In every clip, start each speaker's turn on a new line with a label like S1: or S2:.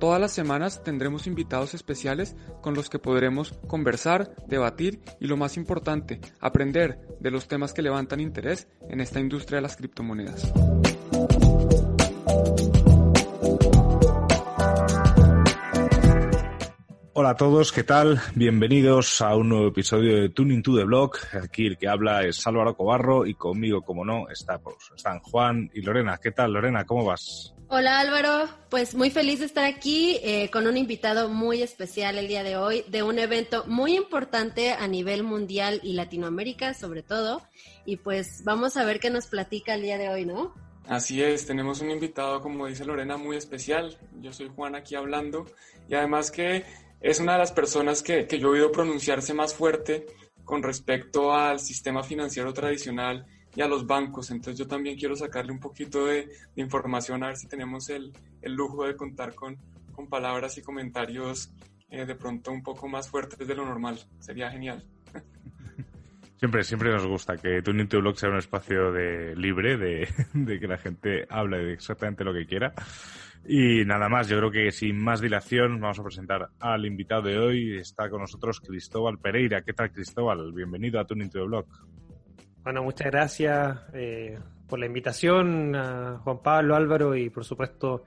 S1: todas las semanas tendremos invitados especiales con los que podremos conversar, debatir y lo más importante, aprender de los temas que levantan interés en esta industria de las criptomonedas.
S2: Hola a todos, ¿qué tal? Bienvenidos a un nuevo episodio de Tuning to the Block. Aquí el que habla es Álvaro Cobarro y conmigo, como no, está, están Juan y Lorena. ¿Qué tal, Lorena? ¿Cómo vas?
S3: Hola Álvaro, pues muy feliz de estar aquí eh, con un invitado muy especial el día de hoy, de un evento muy importante a nivel mundial y Latinoamérica sobre todo. Y pues vamos a ver qué nos platica el día de hoy, ¿no?
S1: Así es, tenemos un invitado, como dice Lorena, muy especial. Yo soy Juan aquí hablando y además que es una de las personas que, que yo he oído pronunciarse más fuerte con respecto al sistema financiero tradicional y a los bancos. Entonces yo también quiero sacarle un poquito de, información a ver si tenemos el, el lujo de contar con, con, palabras y comentarios eh, de pronto un poco más fuertes de lo normal. Sería genial.
S2: Siempre, siempre nos gusta que Tuning to Blog sea un espacio de libre, de, de, que la gente hable de exactamente lo que quiera. Y nada más, yo creo que sin más dilación vamos a presentar al invitado de hoy. Está con nosotros Cristóbal Pereira. ¿Qué tal, Cristóbal? Bienvenido a Tuning to Blog.
S4: Bueno, muchas gracias eh, por la invitación a Juan Pablo, Álvaro y por supuesto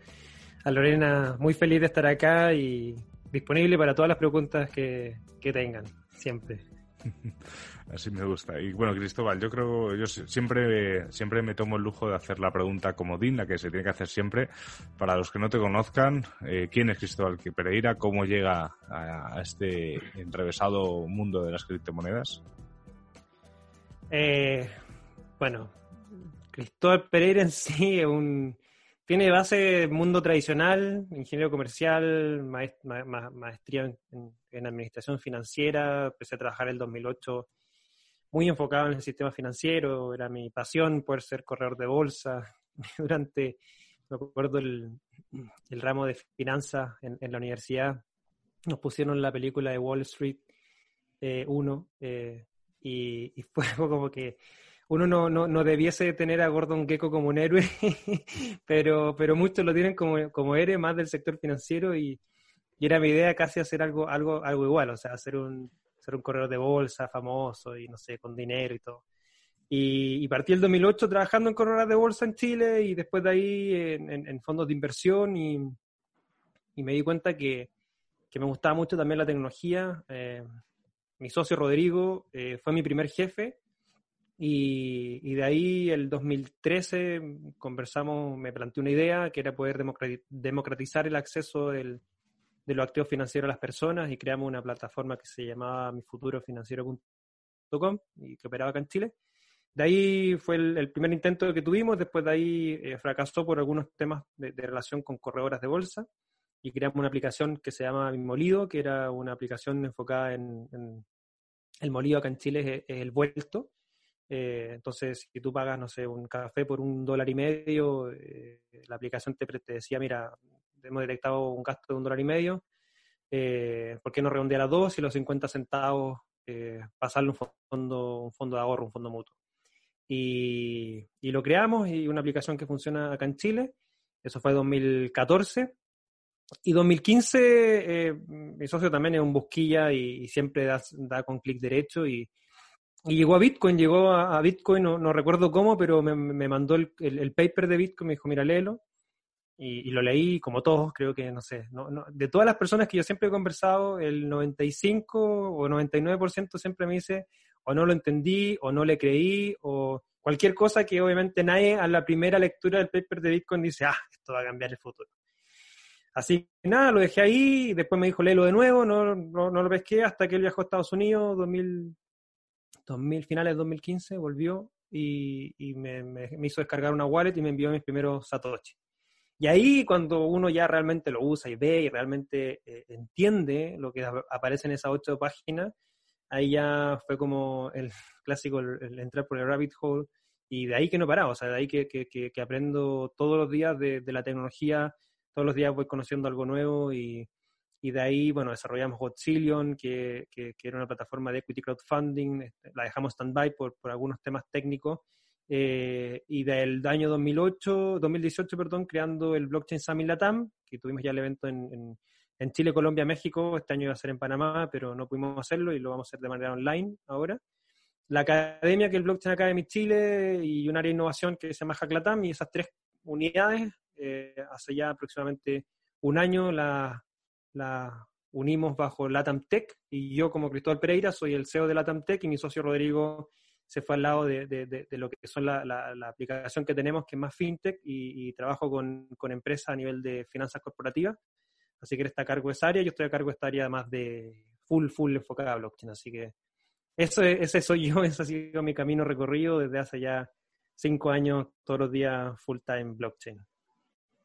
S4: a Lorena. Muy feliz de estar acá y disponible para todas las preguntas que, que tengan, siempre.
S2: Así me gusta. Y bueno, Cristóbal, yo creo, yo siempre, siempre me tomo el lujo de hacer la pregunta comodín, la que se tiene que hacer siempre. Para los que no te conozcan, eh, ¿quién es Cristóbal Pereira? ¿Cómo llega a, a este enrevesado mundo de las criptomonedas?
S4: Eh, bueno, Cristóbal Pereira en sí es un, tiene base mundo tradicional, ingeniero comercial, maestría en, administración financiera, empecé a trabajar en el 2008 muy enfocado en el sistema financiero, era mi pasión poder ser corredor de bolsa. Durante, me acuerdo, el, ramo de finanzas en, en, la universidad, nos pusieron la película de Wall Street 1, eh, y, fue como que uno no, no, no, debiese tener a Gordon Gecko como un héroe, pero, pero muchos lo tienen como, como héroe más del sector financiero y, y, era mi idea casi hacer algo, algo, algo igual, o sea, hacer un, ser un corredor de bolsa famoso y no sé, con dinero y todo. Y, y partí el 2008 trabajando en corredores de bolsa en Chile y después de ahí en, en, en fondos de inversión y, y, me di cuenta que, que, me gustaba mucho también la tecnología. Eh, mi socio Rodrigo eh, fue mi primer jefe y, de ahí el 2013 conversamos, me planteé una idea que era poder democratizar el acceso de los activos financieros a las personas y creamos una plataforma que se llamaba mifuturofinanciero.com y que operaba acá en Chile. De ahí fue el, primer intento que tuvimos, después de ahí eh, fracasó por algunos temas de, relación con corredoras de bolsa y creamos una aplicación que se llama Molido, que era una aplicación enfocada en, en el molido acá en Chile es, es el vuelto. Eh, entonces, si tú pagas, no sé, un café por un dólar y medio, eh, la aplicación te, te, decía, mira, hemos detectado un gasto de un dólar y medio, eh, ¿por qué no redondear a dos y los 50 centavos eh, pasarle un fondo, un fondo de ahorro, un fondo mutuo? Y, y, lo creamos y una aplicación que funciona acá en Chile. Eso fue 2014. Y 2015, eh, mi socio también es un busquilla y, y siempre da, da, con clic derecho y, y, llegó a Bitcoin, llegó a, a Bitcoin, no, no, recuerdo cómo, pero me, me mandó el, el, el, paper de Bitcoin, me dijo, mira, léelo. Y, y lo leí como todos, creo que, no sé, no, no, de todas las personas que yo siempre he conversado, el 95 o 99% siempre me dice, o no lo entendí, o no le creí, o cualquier cosa que obviamente nadie a la primera lectura del paper de Bitcoin dice, ah, esto va a cambiar el futuro. Así que nada, lo dejé ahí, y después me dijo, léelo de nuevo, no, no, no, lo pesqué hasta que él viajó a Estados Unidos, 2000, 2000 finales de 2015, volvió y, me, hizo descargar una wallet y me envió mis primeros Satoshi. Y ahí cuando uno ya realmente lo usa y ve y realmente eh, entiende lo que aparece en esas ocho páginas, ahí ya fue como el clásico, el, entrar por el rabbit hole, y de ahí que no paraba, o sea, de ahí que, que, que, aprendo todos los días de, de, la tecnología, todos los días voy conociendo algo nuevo y, y de ahí, bueno, desarrollamos Godzillion, que, que, era una plataforma de equity crowdfunding, este, la dejamos stand-by por, por algunos temas técnicos, eh, y del año 2008, 2018, perdón, creando el Blockchain Summit Latam, que tuvimos ya el evento en, en, Chile, Colombia, México, este año iba a ser en Panamá, pero no pudimos hacerlo y lo vamos a hacer de manera online ahora. La academia, que es el Blockchain Academy Chile, y un área de innovación que se llama Hacklatam, y esas tres unidades, eh, hace ya aproximadamente un año las la unimos bajo Latam Tech, y yo como Cristóbal Pereira soy el CEO de Latam Tech, y mi socio Rodrigo se fue al lado de, de, lo que son la, la, aplicación que tenemos, que es más fintech, y, trabajo con, con, empresas a nivel de finanzas corporativas. Así que él está a cargo de esa área, yo estoy a cargo de esta área más de full, full enfocada a blockchain. Así que eso, ese soy yo, ese ha sido mi camino recorrido desde hace ya cinco años, todos los días full time blockchain.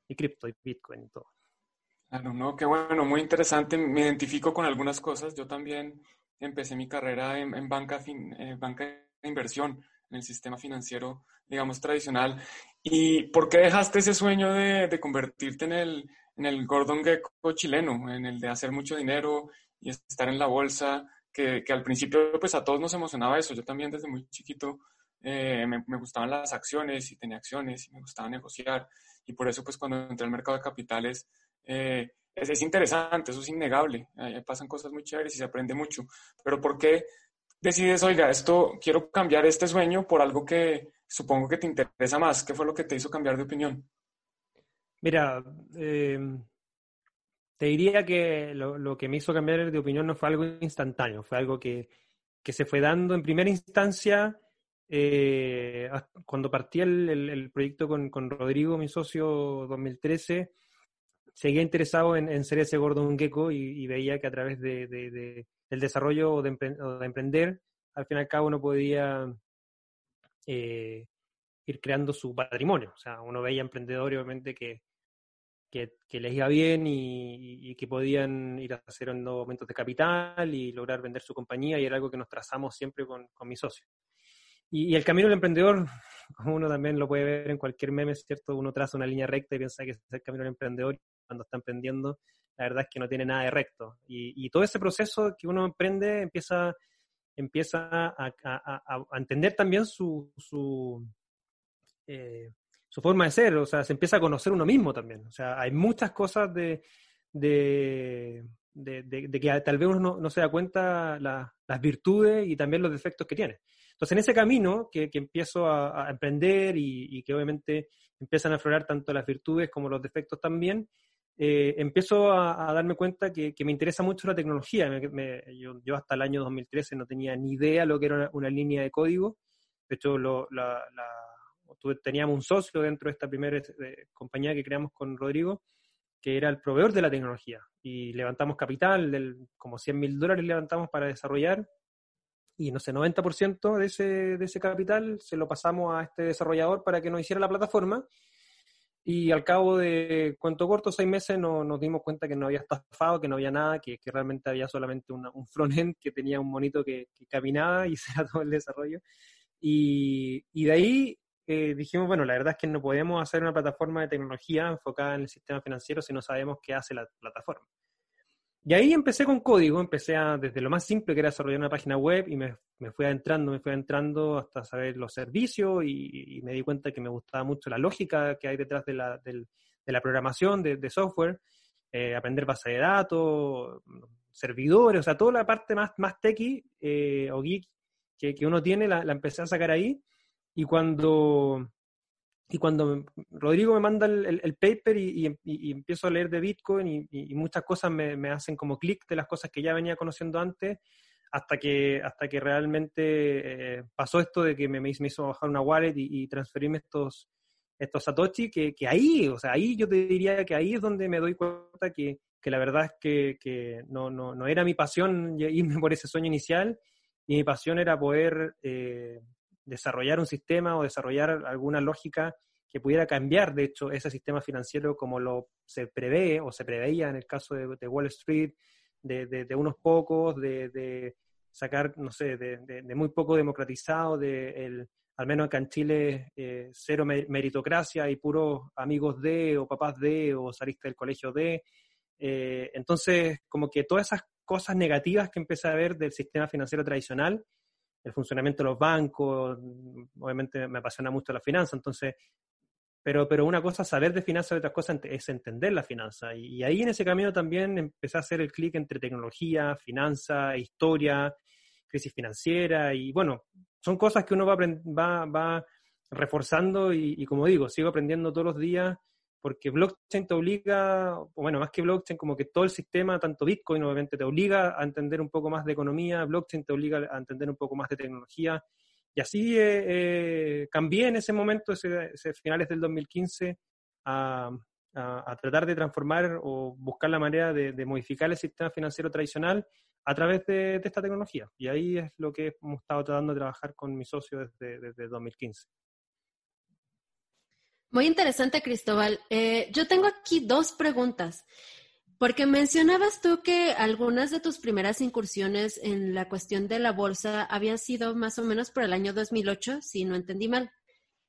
S4: Y cripto y bitcoin y todo.
S1: Claro, no, qué bueno, muy interesante. Me identifico con algunas cosas. Yo también empecé mi carrera en, banca, fin, eh, banca inversión en el sistema financiero, digamos, tradicional. ¿Y por qué dejaste ese sueño de, convertirte en el, en el Gordon Gecko chileno, en el de hacer mucho dinero y estar en la bolsa? Que, al principio, pues a todos nos emocionaba eso. Yo también desde muy chiquito eh, me, gustaban las acciones y tenía acciones y me gustaba negociar. Y por eso, pues cuando entré al mercado de capitales, eh, es, es, interesante, eso es innegable. pasan cosas muy chéveres y se aprende mucho. Pero ¿por qué decides, oiga, esto quiero cambiar este sueño por algo que supongo que te interesa más? ¿Qué fue lo que te hizo cambiar de opinión?
S4: Mira, em, te diría que lo, que me hizo cambiar de opinión no fue algo instantáneo, fue algo que, se fue dando en primera instancia eh, cuando partí el, proyecto con, Rodrigo, mi socio, 2013 seguía interesado en, ser ese Gordon Gecko y, y, veía que a través de, el desarrollo o de, emprender, al fin y al cabo uno podía eh, ir creando su patrimonio. O sea, uno veía emprendedores obviamente que, que, les iba bien y, que podían ir hacer aumentos de capital y lograr vender su compañía y era algo que nos trazamos siempre con, con mi socio. Y, el camino del emprendedor, como uno también lo puede ver en cualquier meme, ¿cierto? Uno traza una línea recta y piensa que es el camino del emprendedor cuando está emprendiendo la verdad es que no tiene nada de recto. Y, todo ese proceso que uno emprende empieza, empieza a, entender también su, eh, su, forma de ser, o sea, se empieza a conocer uno mismo también. O sea, hay muchas cosas de, de, que tal vez uno no, se da cuenta las virtudes y también los defectos que tiene. Entonces, en ese camino que, empiezo a, emprender y, y, que obviamente empiezan a aflorar tanto las virtudes como los defectos también, eh, empiezo a, darme cuenta que, me interesa mucho la tecnología. yo, hasta el año 2013 no tenía ni idea lo que era una, línea de código. De hecho, teníamos un socio dentro de esta primera eh, compañía que creamos con Rodrigo, que era el proveedor de la tecnología. Y levantamos capital, del, como 100 mil dólares levantamos para desarrollar. Y no sé, 90% de ese, de ese capital se lo pasamos a este desarrollador para que nos hiciera la plataforma y al cabo de, cuento corto, seis meses, no, nos dimos cuenta que no había estafado, que no había nada, que, que realmente había solamente un front-end que tenía un monito que, caminaba y se era todo el desarrollo. Y, y de ahí eh, dijimos, bueno, la verdad es que no podemos hacer una plataforma de tecnología enfocada en el sistema financiero si no sabemos qué hace la plataforma. Y ahí empecé con código, empecé a, desde lo más simple que era desarrollar una página web y me, me fui adentrando, me fui adentrando hasta saber los servicios y, me di cuenta que me gustaba mucho la lógica que hay detrás de la, de, la programación de, software, eh, aprender base de datos, servidores, o sea, toda la parte más, más techy eh, o geek que, que uno tiene la, la, empecé a sacar ahí. Y cuando y cuando Rodrigo me manda el, paper y, empiezo a leer de Bitcoin y, muchas cosas me, hacen como clic de las cosas que ya venía conociendo antes, hasta que, hasta que realmente eh, pasó esto de que me, me, hizo bajar una wallet y, transferirme estos, estos Satoshi, que, ahí, o sea, ahí yo te diría que ahí es donde me doy cuenta que, la verdad es que, no, no, era mi pasión irme por ese sueño inicial, y mi pasión era poder... Eh, desarrollar un sistema o desarrollar alguna lógica que pudiera cambiar, de hecho, ese sistema financiero como lo se prevé o se preveía en el caso de, Wall Street, de, unos pocos, de, sacar, no sé, de, muy poco democratizado, de el, al menos acá en Chile, eh, cero meritocracia y puros amigos de, o papás de, o saliste del colegio de. Eh, entonces, como que todas esas cosas negativas que empecé a ver del sistema financiero tradicional, el funcionamiento de los bancos, obviamente me apasiona mucho la finanza, entonces, pero, pero una cosa es saber de finanzas y otra cosa es entender la finanza. Y, ahí en ese camino también empecé a hacer el clic entre tecnología, finanza, historia, crisis financiera y bueno, son cosas que uno va, va, va reforzando y, como digo, sigo aprendiendo todos los días porque blockchain te obliga, bueno, más que blockchain, como que todo el sistema, tanto Bitcoin obviamente te obliga a entender un poco más de economía, blockchain te obliga a entender un poco más de tecnología. Y así eh, eh, cambié en ese momento, ese, finales del 2015, a, a, tratar de transformar o buscar la manera de, modificar el sistema financiero tradicional a través de, esta tecnología. Y ahí es lo que hemos estado tratando de trabajar con mi socio desde, desde 2015.
S3: Muy interesante, Cristóbal. Eh, yo tengo aquí dos preguntas, porque mencionabas tú que algunas de tus primeras incursiones en la cuestión de la bolsa habían sido más o menos por el año 2008, si no entendí mal.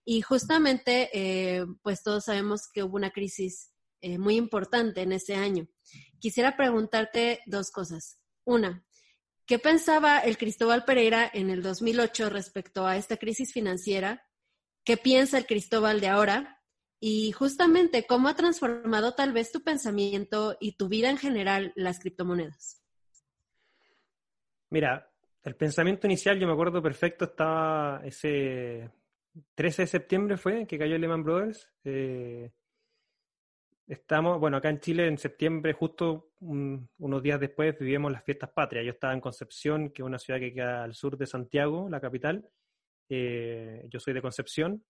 S3: Y justamente, eh, pues todos sabemos que hubo una crisis eh, muy importante en ese año. Quisiera preguntarte dos cosas. Una, ¿qué pensaba el Cristóbal Pereira en el 2008 respecto a esta crisis financiera? ¿Qué piensa el Cristóbal de ahora? Y justamente, ¿cómo ha transformado tal vez tu pensamiento y tu vida en general las criptomonedas?
S4: Mira, el pensamiento inicial, yo me acuerdo perfecto, estaba ese 13 de septiembre fue que cayó Lehman Brothers. Eh, estamos, bueno, acá en Chile en septiembre, justo unos días después, vivíamos las fiestas patrias. Yo estaba en Concepción, que es una ciudad que queda al sur de Santiago, la capital. Eh, yo soy de Concepción,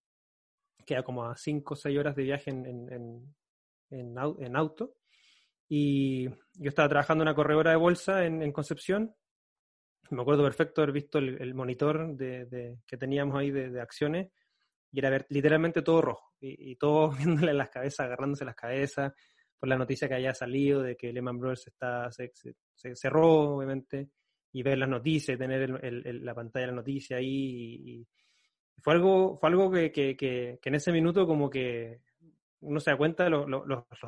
S4: queda como a 5 o 6 horas de viaje en, en, auto. Y yo estaba trabajando en una corredora de bolsa en, Concepción. Me acuerdo perfecto haber visto el, monitor de, que teníamos ahí de, acciones y era ver, literalmente todo rojo y, y todos viéndole las cabezas, agarrándose las cabezas por la noticia que haya salido de que Lehman Brothers está, se, cerró, obviamente, y ver las noticias, tener la pantalla de la noticia ahí. Y, fue algo, fue algo que, que, que, en ese minuto como que uno se da cuenta de los,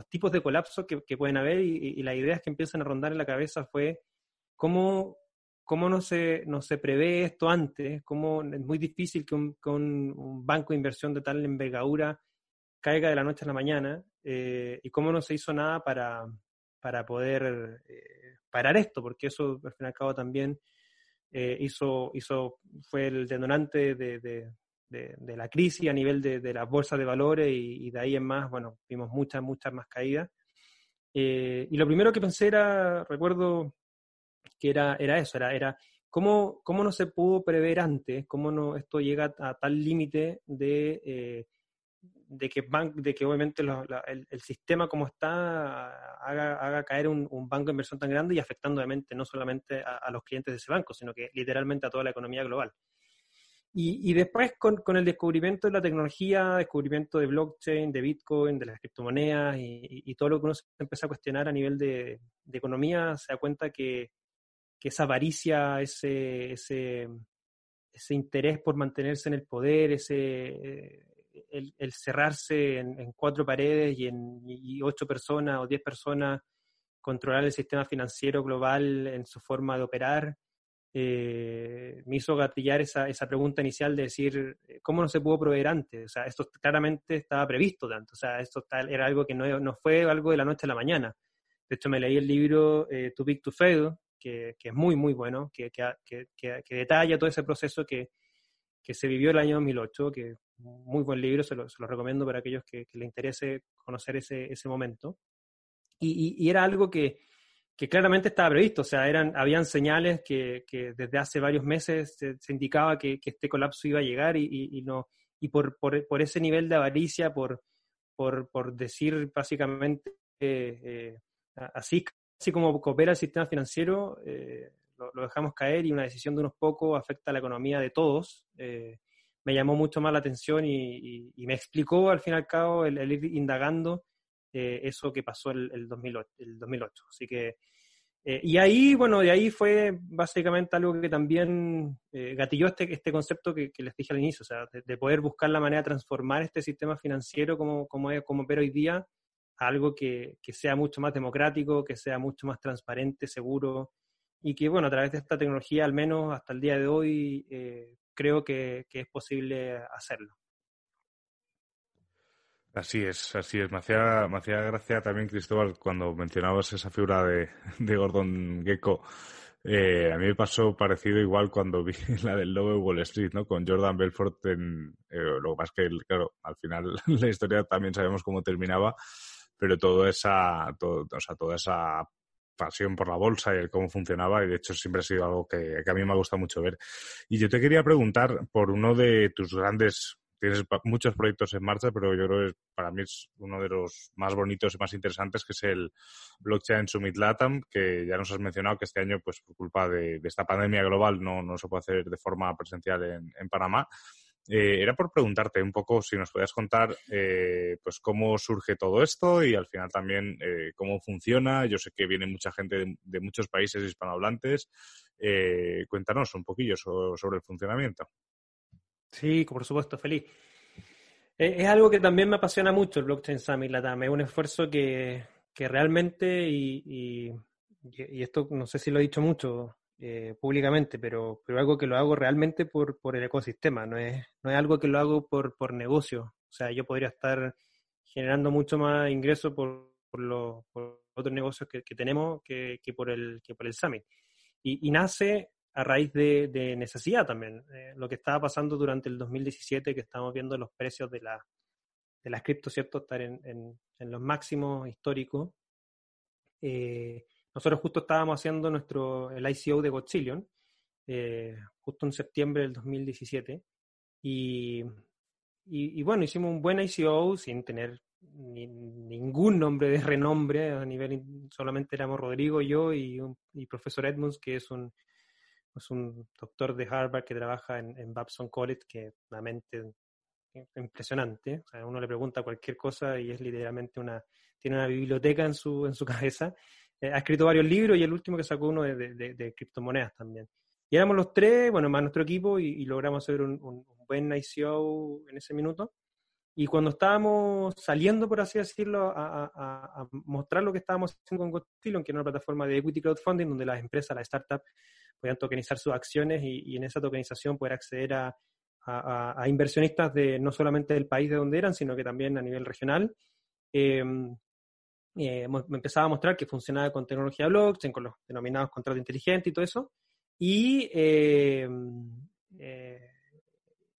S4: tipos de colapsos que, pueden haber y, las ideas que empiezan a rondar en la cabeza fue cómo, cómo no, se, no se prevé esto antes, cómo es muy difícil que un, un, banco de inversión de tal envergadura caiga de la noche a la mañana eh, y cómo no se hizo nada para, para poder eh, parar esto, porque eso al fin y al cabo también eh, hizo, hizo, fue el detonante de, de, la crisis a nivel de, las bolsas de valores y, de ahí en más, bueno, vimos muchas, muchas más caídas. y lo primero que pensé era, recuerdo que era, era eso, era, era ¿cómo, ¿cómo no se pudo prever antes? ¿Cómo no esto llega a tal límite de, eh, de, que de que obviamente el, sistema como está haga, haga caer un, banco de inversión tan grande y afectando obviamente no solamente a, los clientes de ese banco, sino que literalmente a toda la economía global? Y, y después con, con, el descubrimiento de la tecnología, descubrimiento de blockchain, de Bitcoin, de las criptomonedas y, y todo lo que uno se empieza a cuestionar a nivel de, de economía, se da cuenta que, que esa avaricia, ese, ese, ese, interés por mantenerse en el poder, ese, el, cerrarse en, cuatro paredes y, en, ocho personas o diez personas, controlar el sistema financiero global en su forma de operar, eh, me hizo gatillar esa, esa pregunta inicial de decir, eh, ¿cómo no se pudo proveer antes? O sea, esto claramente estaba previsto tanto, o sea, esto era algo que no, no fue algo de la noche a la mañana. De hecho, me leí el libro eh, Too Big to Fail, que, es muy, muy bueno, que, que, que, detalla todo ese proceso que, se vivió el año 2008, que muy buen libro, se lo, se lo recomiendo para aquellos que, les interese conocer ese, ese momento. Y, y, era algo que, que claramente estaba previsto, o sea, eran, habían señales que, que desde hace varios meses se, indicaba que, que, este colapso iba a llegar y, y, no, y por, por, por, ese nivel de avaricia, por, por, por decir básicamente eh, eh, así así como coopera el sistema financiero, eh, lo, dejamos caer y una decisión de unos pocos afecta a la economía de todos. Eh, me llamó mucho más la atención y, me explicó al fin y al cabo el, ir indagando eh, eso que pasó el, el, 2008, el 2008. Así que Eh, y ahí, bueno, de ahí fue básicamente algo que también gatilló este, este concepto que, les dije al inicio, de, poder buscar la manera de transformar este sistema financiero como, como, como opera hoy día a algo que, que, sea mucho más democrático, que sea mucho más transparente, seguro, y que, bueno, a través de esta tecnología, al menos hasta el día de hoy, eh, creo que, es posible hacerlo.
S2: Así es, así es. Me hacía, gracia también, Cristóbal, cuando mencionabas esa figura de, de Gordon Gecko. Eh, a mí me pasó parecido igual cuando vi la del lobo Wall Street, ¿no? Con Jordan Belfort en... Eh, lo que pasa es que, claro, al final la historia también sabemos cómo terminaba, pero todo esa, todo, o sea, toda esa pasión por la bolsa y el cómo funcionaba y de hecho siempre ha sido algo que, a mí me ha gustado mucho ver. Y yo te quería preguntar por uno de tus grandes tienes muchos proyectos en marcha, pero yo creo que para mí es uno de los más bonitos y más interesantes, que es el Blockchain Summit LATAM, que ya nos has mencionado que este año, pues por culpa de, esta pandemia global, no, no, se puede hacer de forma presencial en, en Panamá. Eh, era por preguntarte un poco si nos podías contar eh, pues cómo surge todo esto y al final también eh, cómo funciona. Yo sé que viene mucha gente de, muchos países hispanohablantes. cuéntanos un poquillo sobre el funcionamiento.
S4: Sí, por supuesto, feliz. Es, algo que también me apasiona mucho el Blockchain Summit Latam. Es un esfuerzo que, que realmente, y, y, esto no sé si lo he dicho mucho eh, públicamente, pero, pero algo que lo hago realmente por, por el ecosistema, no es, no es algo que lo hago por, por negocio. O sea, yo podría estar generando mucho más ingresos por, por, los, por otros negocios que, que tenemos que, que, por el, que por el Summit. Y, y nace a raíz de, necesidad también. Eh, lo que estaba pasando durante el 2017, que estamos viendo los precios de, la, de las cripto, ¿cierto? Estar en, en, los máximos históricos. Eh, nosotros justo estábamos haciendo nuestro, el ICO de Godzillion, eh, justo en septiembre del 2017. Y, y, bueno, hicimos un buen ICO sin tener ningún nombre de renombre a nivel, solamente éramos Rodrigo, yo y, un, y profesor Edmunds, que es un es un doctor de Harvard que trabaja en, Babson College, que es impresionante. O sea, uno le pregunta cualquier cosa y es literalmente una, tiene una biblioteca en su, en su cabeza. Eh, ha escrito varios libros y el último que sacó uno de, de, criptomonedas también. Y éramos los tres, bueno, más nuestro equipo, y, logramos hacer un, un, buen ICO en ese minuto. Y cuando estábamos saliendo, por así decirlo, a, a, a mostrar lo que estábamos haciendo con Gotillon, que era una plataforma de equity crowdfunding, donde las empresas, las startups, podían tokenizar sus acciones y, en esa tokenización poder acceder a, a, inversionistas de no solamente del país de donde eran, sino que también a nivel regional. Eh, eh, me empezaba a mostrar que funcionaba con tecnología blockchain, con los denominados contratos inteligentes y todo eso. Y, eh,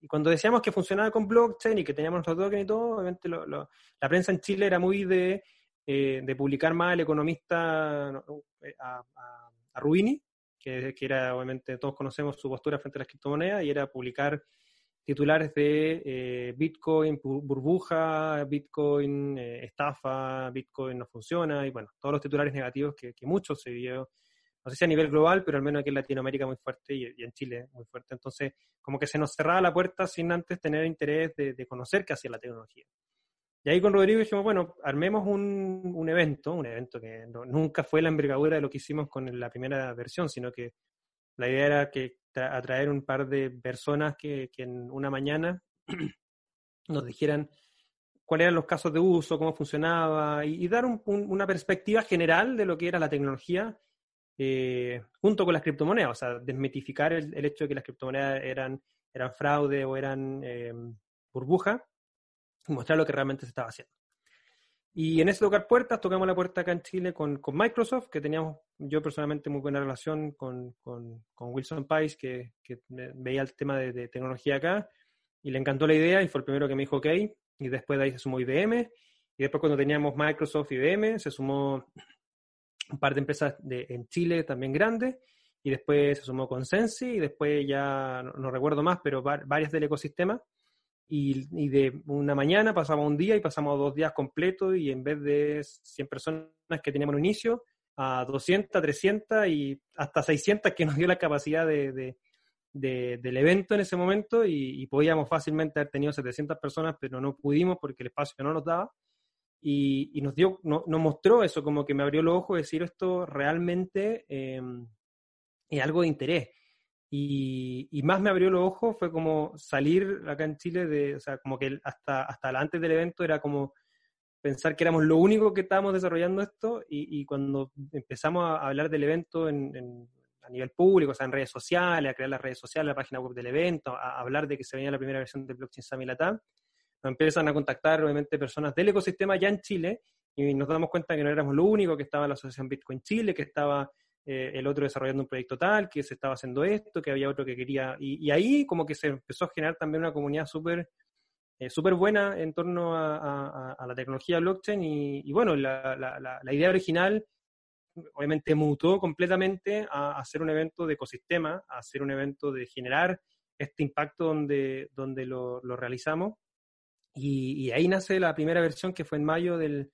S4: y cuando decíamos que funcionaba con blockchain y que teníamos nuestro token y todo, obviamente la prensa en Chile era muy de, de publicar más el economista a, a, a Rubini, que, era obviamente todos conocemos su postura frente a las criptomonedas y era publicar titulares de eh, Bitcoin burbuja, Bitcoin eh, estafa, Bitcoin no funciona y bueno, todos los titulares negativos que, muchos se vio, no sé si a nivel global, pero al menos aquí en Latinoamérica muy fuerte y, en Chile muy fuerte. Entonces, como que se nos cerraba la puerta sin antes tener interés de, de conocer qué hacía la tecnología. Y ahí con Rodrigo dijimos, bueno, armemos un, un evento, un evento que nunca fue la envergadura de lo que hicimos con la primera versión, sino que la idea era que atraer un par de personas que, en una mañana nos dijeran cuáles eran los casos de uso, cómo funcionaba, y, dar un, una perspectiva general de lo que era la tecnología eh, junto con las criptomonedas, o sea, desmitificar el, hecho de que las criptomonedas eran, eran fraude o eran eh, burbuja, y mostrar lo que realmente se estaba haciendo. Y en ese tocar puertas, tocamos la puerta acá en Chile con, con Microsoft, que teníamos yo personalmente muy buena relación con, con, con Wilson Pais, que, que, veía el tema de, tecnología acá, y le encantó la idea y fue el primero que me dijo ok, y después de ahí se sumó IBM, y después cuando teníamos Microsoft y IBM, se sumó un par de empresas de, en Chile también grandes, y después se sumó Consensi, y después ya no, no recuerdo más, pero varias del ecosistema, y, de una mañana pasamos un día y pasamos dos días completos y en vez de 100 personas que teníamos al inicio, a 200, 300 y hasta 600 que nos dio la capacidad de, del evento en ese momento y, podíamos fácilmente haber tenido 700 personas, pero no pudimos porque el espacio no nos daba. y, nos, dio, nos mostró eso, como que me abrió los ojos, decir esto realmente em, es algo de interés. Y, más me abrió los ojos fue como salir acá en Chile de, o sea, como que hasta, hasta antes del evento era como pensar que éramos lo único que estábamos desarrollando esto y, cuando empezamos a hablar del evento en, a nivel público, o sea, en redes sociales, a crear las redes sociales, la página web del evento, a, hablar de que se venía la primera versión de Blockchain Summit Latam, nos empiezan a contactar obviamente personas del ecosistema ya en Chile y nos damos cuenta que no éramos lo único, que estaba la Asociación Bitcoin Chile, que estaba eh, el otro desarrollando un proyecto tal, que se estaba haciendo esto, que había otro que quería, y, ahí como que se empezó a generar también una comunidad súper eh, buena en torno a, la tecnología blockchain y, bueno, la, la, idea original obviamente mutó completamente a, hacer un evento de ecosistema, a hacer un evento de generar este impacto donde, donde lo, lo realizamos. Y, ahí nace la primera versión que fue en mayo del,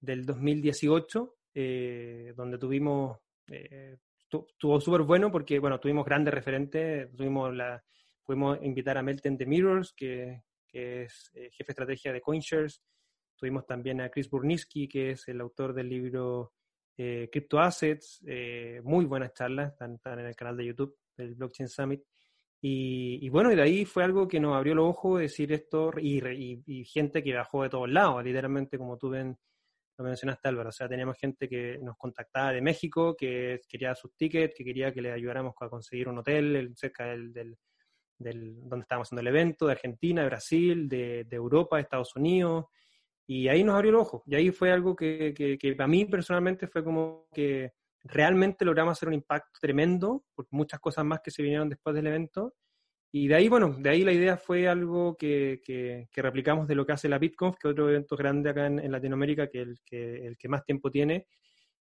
S4: del 2018, eh, donde tuvimos, eh, estuvo súper bueno porque, bueno, tuvimos grandes referentes, tuvimos la, pudimos invitar a Melton de Mirrors, que, que es eh, jefe de estrategia de CoinShares, tuvimos también a Chris Burniski, que es el autor del libro eh, Crypto Assets, muy buenas charlas, están, están en el canal de YouTube del Blockchain Summit. Y, bueno, y de ahí fue algo que nos abrió los ojos decir esto y, y, gente que bajó de todos lados, literalmente como tú ven, lo mencionaste Álvaro, o sea, teníamos gente que nos contactaba de México, que quería sus tickets, que quería que le ayudáramos a conseguir un hotel cerca del, del, donde estábamos haciendo el evento, de Argentina, de Brasil, de, de, Europa, de Estados Unidos, y ahí nos abrió los ojos, y ahí fue algo que, que, que para mí personalmente fue como que realmente logramos hacer un impacto tremendo, por muchas cosas más que se vinieron después del evento. Y de ahí, bueno, de ahí la idea fue algo que, que, replicamos de lo que hace la BitConf, que otro evento grande acá en, Latinoamérica, que el, que el que más tiempo tiene,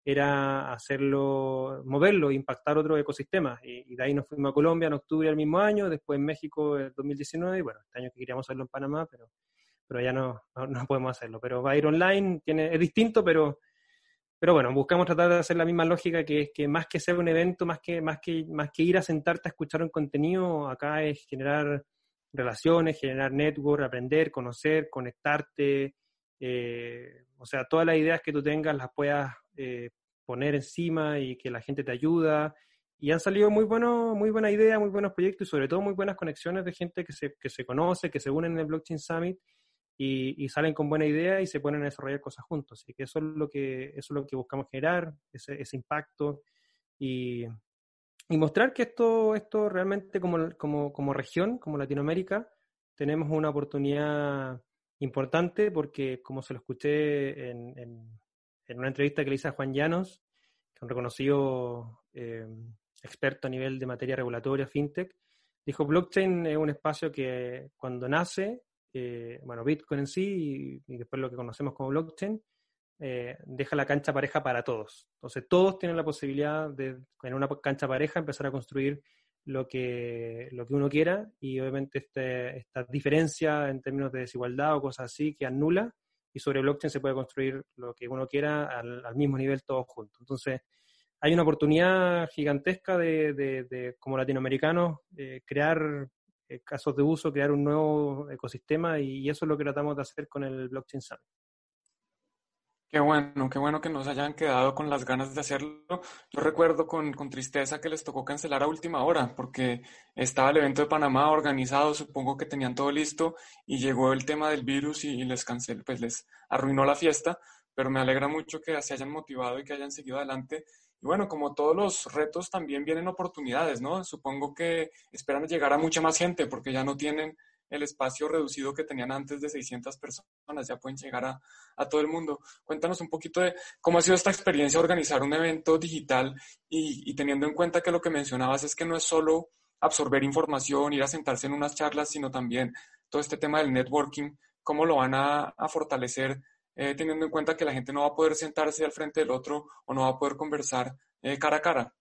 S4: era hacerlo, moverlo, impactar otro ecosistema. Y, de ahí nos fuimos a Colombia en octubre del mismo año, después en México en 2019, y bueno, este año que queríamos hacerlo en Panamá, pero, pero ya no, no, podemos hacerlo. Pero va a ir online, tiene, es distinto, pero pero bueno, buscamos tratar de hacer la misma lógica que es que más que ser un evento, más que, más que, más que ir a sentarte a escuchar un contenido, acá es generar relaciones, generar network, aprender, conocer, conectarte. Eh, o sea, todas las ideas que tú tengas las puedas eh, poner encima y que la gente te ayuda. Y han salido muy, bueno, muy buenas ideas, muy buenos proyectos y sobre todo muy buenas conexiones de gente que se, que se conoce, que se unen en el Blockchain Summit y, salen con buena idea y se ponen a desarrollar cosas juntos. Así que eso es lo que, eso es lo que buscamos generar, ese, impacto y, y, mostrar que esto, esto realmente como, como, como región, como Latinoamérica, tenemos una oportunidad importante porque, como se lo escuché en, en, en una entrevista que le hice a Juan Llanos, que es un reconocido eh, experto a nivel de materia regulatoria, fintech, dijo, blockchain es un espacio que cuando nace eh, bueno, Bitcoin en sí y, después lo que conocemos como blockchain, eh, deja la cancha pareja para todos. Entonces, todos tienen la posibilidad de, en una cancha pareja, empezar a construir lo que, lo que uno quiera y obviamente este, esta diferencia en términos de desigualdad o cosas así que anula y sobre blockchain se puede construir lo que uno quiera al, mismo nivel todos juntos. Entonces, hay una oportunidad gigantesca de, como latinoamericanos, eh, crear casos de uso, crear un nuevo ecosistema y, eso es lo que tratamos de hacer con el Blockchain Summit.
S1: Qué bueno, qué bueno que nos hayan quedado con las ganas de hacerlo. Yo recuerdo con, con, tristeza que les tocó cancelar a última hora porque estaba el evento de Panamá organizado, supongo que tenían todo listo y llegó el tema del virus y, les canceló, pues les arruinó la fiesta, pero me alegra mucho que se hayan motivado y que hayan seguido adelante y bueno, como todos los retos también vienen oportunidades, ¿no? Supongo que esperan llegar a mucha más gente porque ya no tienen el espacio reducido que tenían antes de 600 personas, ya pueden llegar a, todo el mundo. Cuéntanos un poquito de cómo ha sido esta experiencia organizar un evento digital y, teniendo en cuenta que lo que mencionabas es que no es solo absorber información, ir a sentarse en unas charlas, sino también todo este tema del networking, cómo lo van a fortalecer eh, teniendo en cuenta que la gente no va a poder sentarse al frente del otro o no va a poder conversar eh, cara a cara.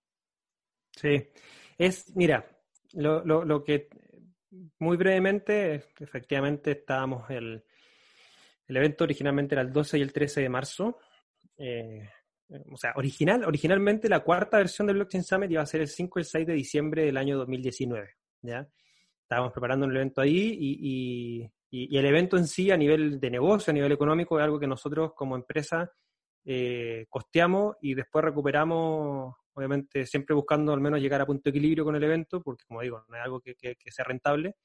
S4: Sí, es, mira, lo, lo, lo que muy brevemente, efectivamente estábamos el, el evento originalmente era el 12 y el 13 de marzo. Eh, o sea, original, originalmente la cuarta versión del Blockchain Summit iba a ser el 5 y el 6 de diciembre del año 2019. ¿ya? Estábamos preparando un evento ahí y, Y, el evento en sí, a nivel de negocio, a nivel económico, es algo que nosotros como empresa eh, costeamos y después recuperamos, obviamente siempre buscando al menos llegar a punto de equilibrio con el evento, porque como digo, no es algo que, sea rentable,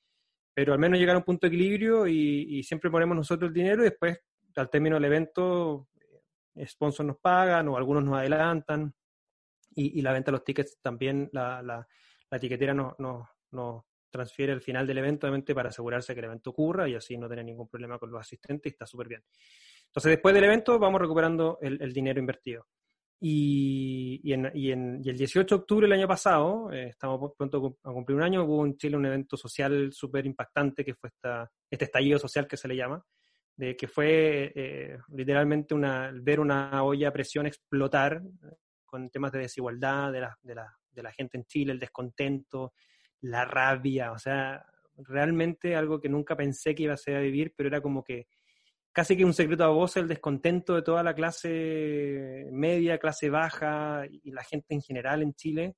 S4: pero al menos llegar a un punto de equilibrio y, siempre ponemos nosotros el dinero y después, al término del evento, eh, sponsors nos pagan o algunos nos adelantan y, la venta de los tickets también, la, la, la etiquetera nos no, no, transfiere al final del evento, obviamente, para asegurarse que el evento ocurra y así no tener ningún problema con los asistentes y está súper bien. Entonces, después del evento vamos recuperando el, dinero invertido. Y, y, en, y, en, y, el 18 de octubre del año pasado, eh, estamos pronto a cumplir un año, hubo en Chile un evento social súper impactante que fue esta, este estallido social que se le llama, de que fue eh, literalmente una, ver una olla a presión explotar eh, con temas de desigualdad de la, de, la, de la gente en Chile, el descontento, la rabia, o sea, realmente algo que nunca pensé que iba a ser a vivir, pero era como que casi que un secreto a voz el descontento de toda la clase media, clase baja y la gente en general en Chile.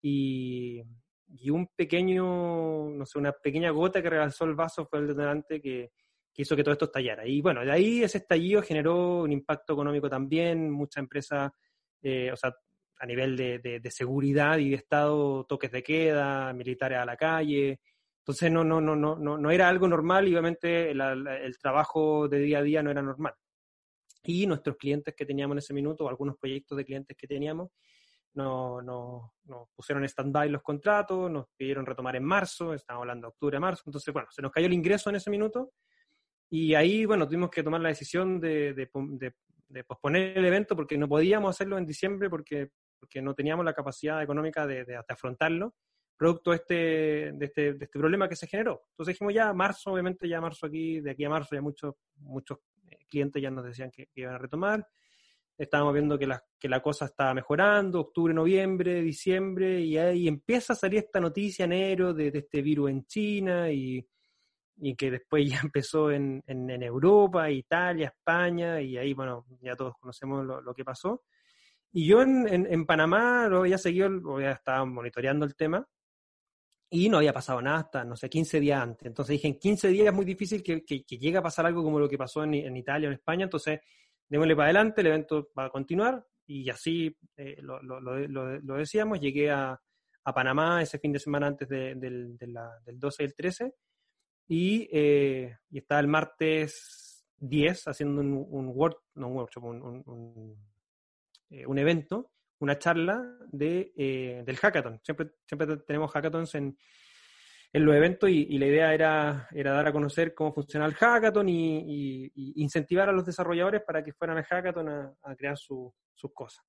S4: Y, un pequeño, no sé, una pequeña gota que rebalsó el vaso fue el detonante que, hizo que todo esto estallara. Y bueno, de ahí ese estallido generó un impacto económico también, muchas empresas, eh, o sea, a nivel de, seguridad y de Estado, toques de queda, militares a la calle. Entonces no, no, no, no, no, era algo normal y obviamente el trabajo de día a día no era normal. Y nuestros clientes que teníamos en ese minuto, o algunos proyectos de clientes que teníamos, nos no, no pusieron stand-by los contratos, nos pidieron retomar en marzo, estamos hablando de octubre, marzo, entonces bueno, se nos cayó el ingreso en ese minuto y ahí, bueno, tuvimos que tomar la decisión de, de, de posponer el evento porque no podíamos hacerlo en diciembre porque porque no teníamos la capacidad económica de, afrontarlo, producto este, de este, de este problema que se generó. Entonces dijimos ya, marzo, obviamente ya marzo aquí, de aquí a marzo ya muchos, muchos eh, clientes ya nos decían que, iban a retomar. Estábamos viendo que la, que la cosa estaba mejorando, octubre, noviembre, diciembre, y ahí empieza a salir esta noticia enero de, de este virus en China y, y que después ya empezó en, en, Europa, Italia, España, y ahí, bueno, ya todos conocemos lo, lo que pasó. Y yo en, en, Panamá lo había seguido, lo había estado monitoreando el tema y no había pasado nada hasta, no sé, 15 días antes. Entonces dije, en 15 días es muy difícil que, que, llegue a pasar algo como lo que pasó en, en, Italia o en España, entonces démosle para adelante, el evento va a continuar. Y así eh, lo, lo, lo, decíamos, llegué a, a, Panamá ese fin de semana antes de, del, del 12 y el 13 y, eh, y estaba el martes 10 haciendo un, un, no, un workshop, un eh, un evento, una charla de, eh, del hackathon. Siempre, siempre tenemos hackathons en, en los eventos y, la idea era, era, dar a conocer cómo funciona el hackathon y, incentivar a los desarrolladores para que fueran al hackathon a, crear sus cosas.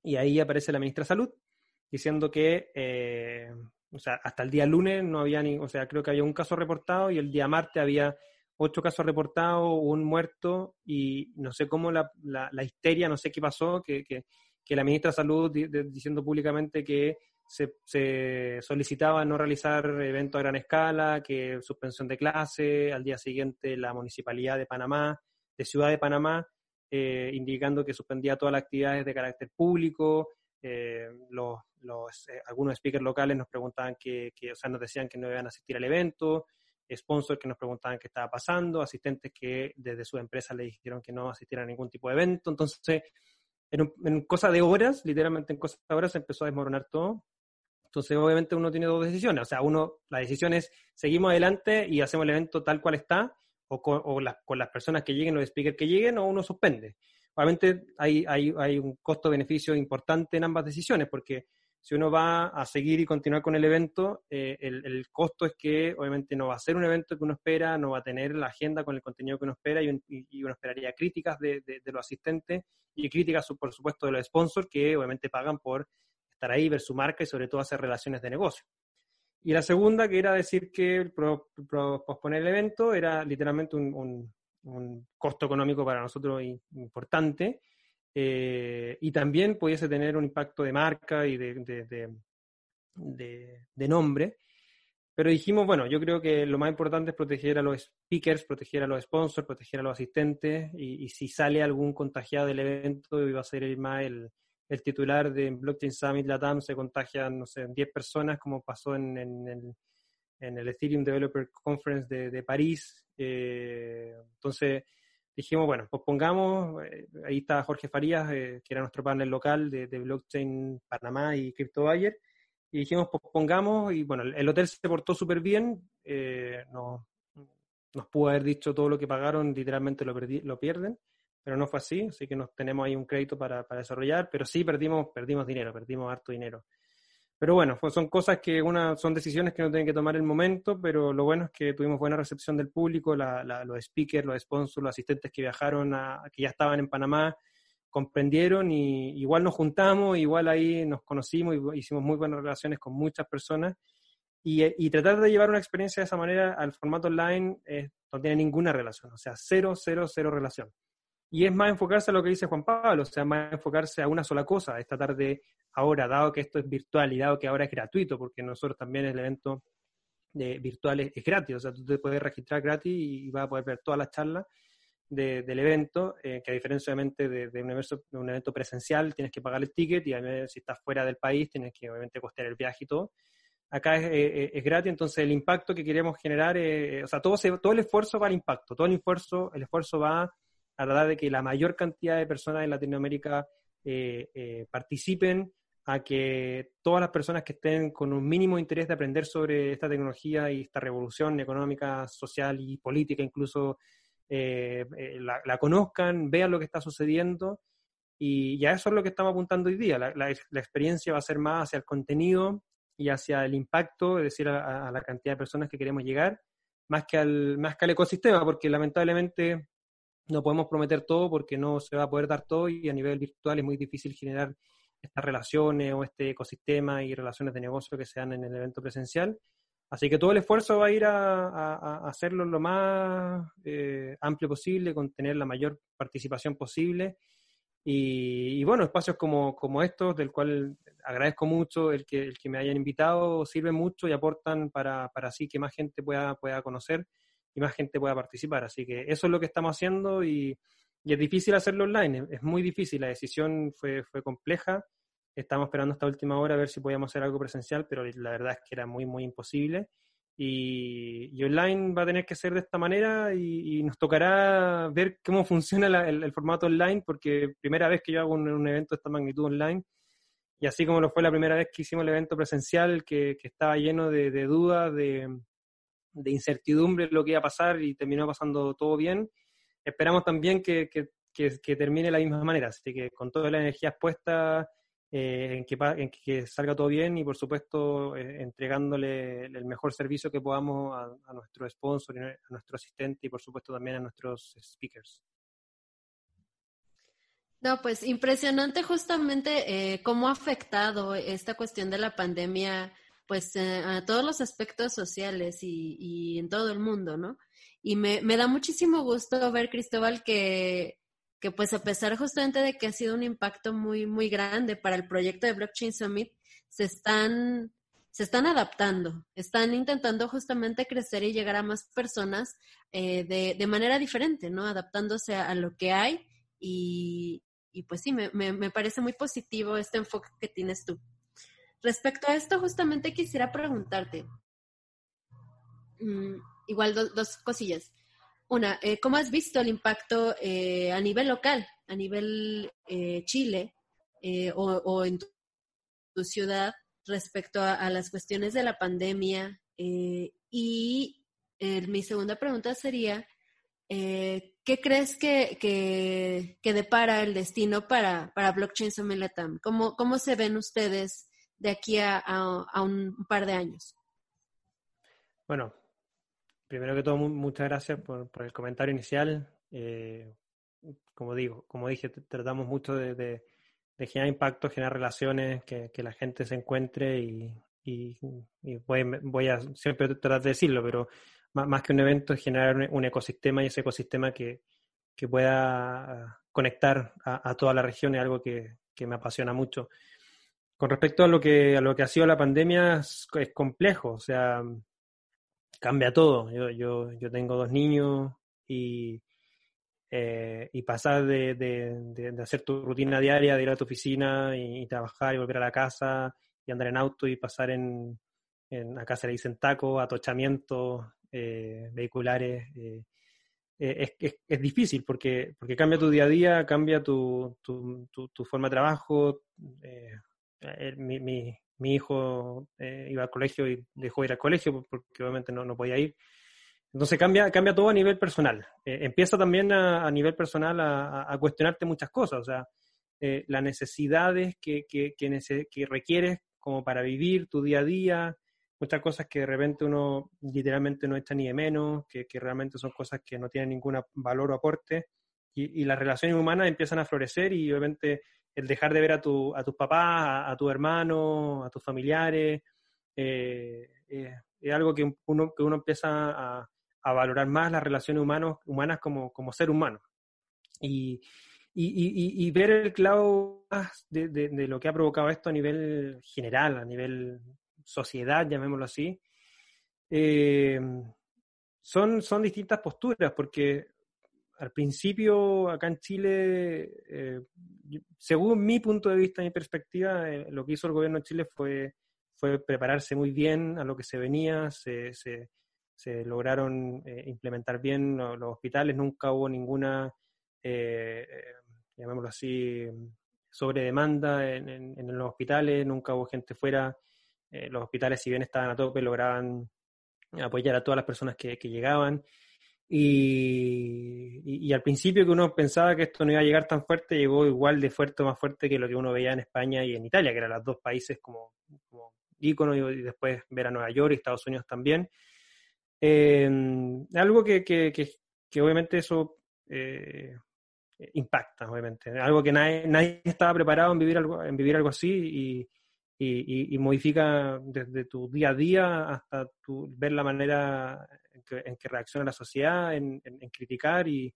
S4: Y ahí aparece la ministra de Salud diciendo que, eh, o sea, hasta el día lunes no había ni, o sea, creo que había un caso reportado y el día martes había ocho casos reportados, un muerto y no sé cómo la, la, histeria, no sé qué pasó, que, que, la ministra de Salud diciendo públicamente que se, se, solicitaba no realizar eventos a gran escala, que suspensión de clase, al día siguiente la Municipalidad de Panamá, de Ciudad de Panamá, eh, indicando que suspendía todas las actividades de carácter público. Eh, los, los eh, algunos speakers locales nos preguntaban que, que, o sea, nos decían que no iban a asistir al evento sponsors que nos preguntaban qué estaba pasando, asistentes que desde su empresa le dijeron que no asistieran a ningún tipo de evento. Entonces, en, en cosa de horas, literalmente en cosa de horas, empezó a desmoronar todo. Entonces, obviamente, uno tiene dos decisiones. O sea, uno, la decisión es seguimos adelante y hacemos el evento tal cual está, o con, o con las personas que lleguen, los speakers que lleguen, o uno suspende. Obviamente, hay, hay, hay un costo-beneficio importante en ambas decisiones, porque si uno va a seguir y continuar con el evento, eh, el, costo es que obviamente no va a ser un evento que uno espera, no va a tener la agenda con el contenido que uno espera y, uno esperaría críticas de, los asistentes y críticas, por supuesto, de los sponsors que obviamente pagan por estar ahí, ver su marca y sobre todo hacer relaciones de negocio. Y la segunda, que era decir que posponer el evento, era literalmente un, un costo económico para nosotros importante eh, y también pudiese tener un impacto de marca y de, de, nombre. Pero dijimos, bueno, yo creo que lo más importante es proteger a los speakers, proteger a los sponsors, proteger a los asistentes, y, si sale algún contagiado del evento, iba a ser el más el, el titular de Blockchain Summit Latam, se contagian, no sé, 10 personas, como pasó en, en, en el Ethereum Developer Conference de, París. Eh, entonces dijimos, bueno, pues pongamos, eh, ahí está Jorge Farías, que era nuestro panel local de, Blockchain Panamá y Crypto Buyer, y dijimos, pues pongamos, y bueno, el hotel se portó súper bien, nos, nos pudo haber dicho todo lo que pagaron, literalmente lo, lo pierden, pero no fue así, así que nos tenemos ahí un crédito para, para desarrollar, pero sí perdimos, perdimos dinero, perdimos harto dinero. Pero bueno, son cosas que una, son decisiones que no tienen que tomar el momento, pero lo bueno es que tuvimos buena recepción del público, los speakers, los sponsors, los asistentes que viajaron, a, que ya estaban en Panamá, comprendieron y igual nos juntamos, igual ahí nos conocimos y hicimos muy buenas relaciones con muchas personas. Y, y tratar de llevar una experiencia de esa manera al formato online no tiene ninguna relación, o sea, cero, cero, cero relación. Y es más enfocarse a lo que dice Juan Pablo, o sea, más enfocarse a una sola cosa, esta tarde, ahora, dado que esto es virtual y dado que ahora es gratuito, porque nosotros también el evento de virtual es, gratis, o sea, tú te puedes registrar gratis y, vas a poder ver todas las charlas del evento, eh, que a diferencia obviamente de, un evento, presencial, tienes que pagar el ticket y si estás fuera del país, tienes que obviamente costear el viaje y todo. Acá es, es, es gratis, entonces el impacto que queremos generar, o sea, todo, todo el esfuerzo va al impacto, todo el esfuerzo, el esfuerzo va a tratar de que la mayor cantidad de personas en Latinoamérica eh, eh, participen, a que todas las personas que estén con un mínimo interés de aprender sobre esta tecnología y esta revolución económica, social y política incluso, eh, la, conozcan, vean lo que está sucediendo. Y ya eso es lo que estamos apuntando hoy día. La, experiencia va a ser más hacia el contenido y hacia el impacto, es decir, a, a, la cantidad de personas que queremos llegar, más que, al, más que al ecosistema, porque lamentablemente no podemos prometer todo porque no se va a poder dar todo y a nivel virtual es muy difícil generar estas relaciones o este ecosistema y relaciones de negocio que se dan en el evento presencial. Así que todo el esfuerzo va a ir a, hacerlo lo más eh, amplio posible, con tener la mayor participación posible. Y, bueno, espacios como, como, estos, del cual agradezco mucho el que, el que me hayan invitado, sirven mucho y aportan para, para así que más gente pueda, pueda conocer y más gente pueda participar. Así que eso es lo que estamos haciendo y, es difícil hacerlo online, es, muy difícil, la decisión fue, fue compleja. Estamos esperando hasta última hora a ver si podíamos hacer algo presencial, pero la verdad es que era muy, muy imposible. Y, online va a tener que ser de esta manera y, nos tocará ver cómo funciona el, formato online, porque primera vez que yo hago un, evento de esta magnitud online, y así como lo fue la primera vez que hicimos el evento presencial, que, estaba lleno de dudas, de, de incertidumbre lo que iba a pasar y terminó pasando todo bien. Esperamos también que, que, termine de la misma manera, así que con toda la energía expuesta eh, que, en, que, salga todo bien y por supuesto eh, entregándole el mejor servicio que podamos a, nuestro sponsor, a nuestro asistente y por supuesto también a nuestros speakers.
S3: No, pues impresionante justamente eh, cómo ha afectado esta cuestión de la pandemia pues eh, a todos los aspectos sociales y, en todo el mundo, ¿no? Y me, da muchísimo gusto ver, Cristóbal, que, que pues a pesar justamente de que ha sido un impacto muy, muy grande para el proyecto de Blockchain Summit, se están, se están adaptando, están intentando justamente crecer y llegar a más personas eh, de, de, manera diferente, ¿no? Adaptándose a, lo que hay y, y pues sí, me, me, me parece muy positivo este enfoque que tienes tú. Respecto a esto, justamente quisiera preguntarte, mm, igual dos cosillas. Una, eh, ¿cómo has visto el impacto eh, a nivel local, a nivel eh, Chile o, en tu, ciudad respecto a, las cuestiones de la pandemia? y mi segunda pregunta sería, ¿qué crees que, que, depara el destino para, para Blockchain Summit? ¿Cómo, ¿Cómo se ven ustedes de aquí a, un par de años?
S4: Bueno, primero que todo, muchas gracias por, el comentario inicial. Eh, como digo, como dije, tratamos mucho de, generar impacto, generar relaciones, que, la gente se encuentre y, voy, a siempre tratar de decirlo, pero más, que un evento es generar un, ecosistema y ese ecosistema que, pueda conectar a, toda la región es algo que me apasiona mucho. Con respecto a lo que, a lo que ha sido la pandemia, es, complejo, o sea, cambia todo. Yo, yo, tengo dos niños y, eh, y pasar de, de, hacer tu rutina diaria, de ir a tu oficina y, trabajar y volver a la casa y andar en auto y pasar en, en, acá se le dicen taco, atochamientos vehiculares. Es, es, difícil porque, porque cambia tu día a día, cambia tu, tu, tu, forma de trabajo. Mi, mi, mi, hijo iba al colegio y dejó de ir al colegio porque obviamente no, no podía ir. Entonces cambia, cambia todo a nivel personal. Eh, empieza también a, nivel personal a, cuestionarte muchas cosas, o sea, eh, las necesidades que, que, que, requieres como para vivir tu día a día, muchas cosas que de repente uno literalmente no echa ni de menos, que, realmente son cosas que no tienen ningún valor o aporte, y, las relaciones humanas empiezan a florecer y obviamente el dejar de ver a, tu, a tus papás, a, tus hermanos, a tus familiares, eh, es algo que uno, que uno empieza a, a valorar más las relaciones humanos, humanas como, como ser humano. Y, y, y, ver el clavo de, de, lo que ha provocado esto a nivel general, a nivel sociedad, llamémoslo así, eh, son, son distintas posturas, porque al principio acá en Chile, eh, según mi punto de vista, mi perspectiva, eh, lo que hizo el gobierno de Chile fue, fue prepararse muy bien a lo que se venía, se, se se lograron eh, implementar bien los, hospitales, nunca hubo ninguna, eh, llamémoslo así, sobre demanda en, los hospitales, nunca hubo gente fuera, los hospitales si bien estaban a tope lograban apoyar a todas las personas que, llegaban. Y, al principio que uno pensaba que esto no iba a llegar tan fuerte, llegó igual de fuerte o más fuerte que lo que uno veía en España y en Italia, que eran los dos países como, como íconos, y después ver a Nueva York y Estados Unidos también. Eh, algo que, que, que, obviamente eso eh, impacta, obviamente. Algo que nadie, nadie, estaba preparado en vivir algo, en vivir algo así y, modifica desde tu día a día hasta tu, ver la manera en que, reacciona la sociedad, en, en, criticar y,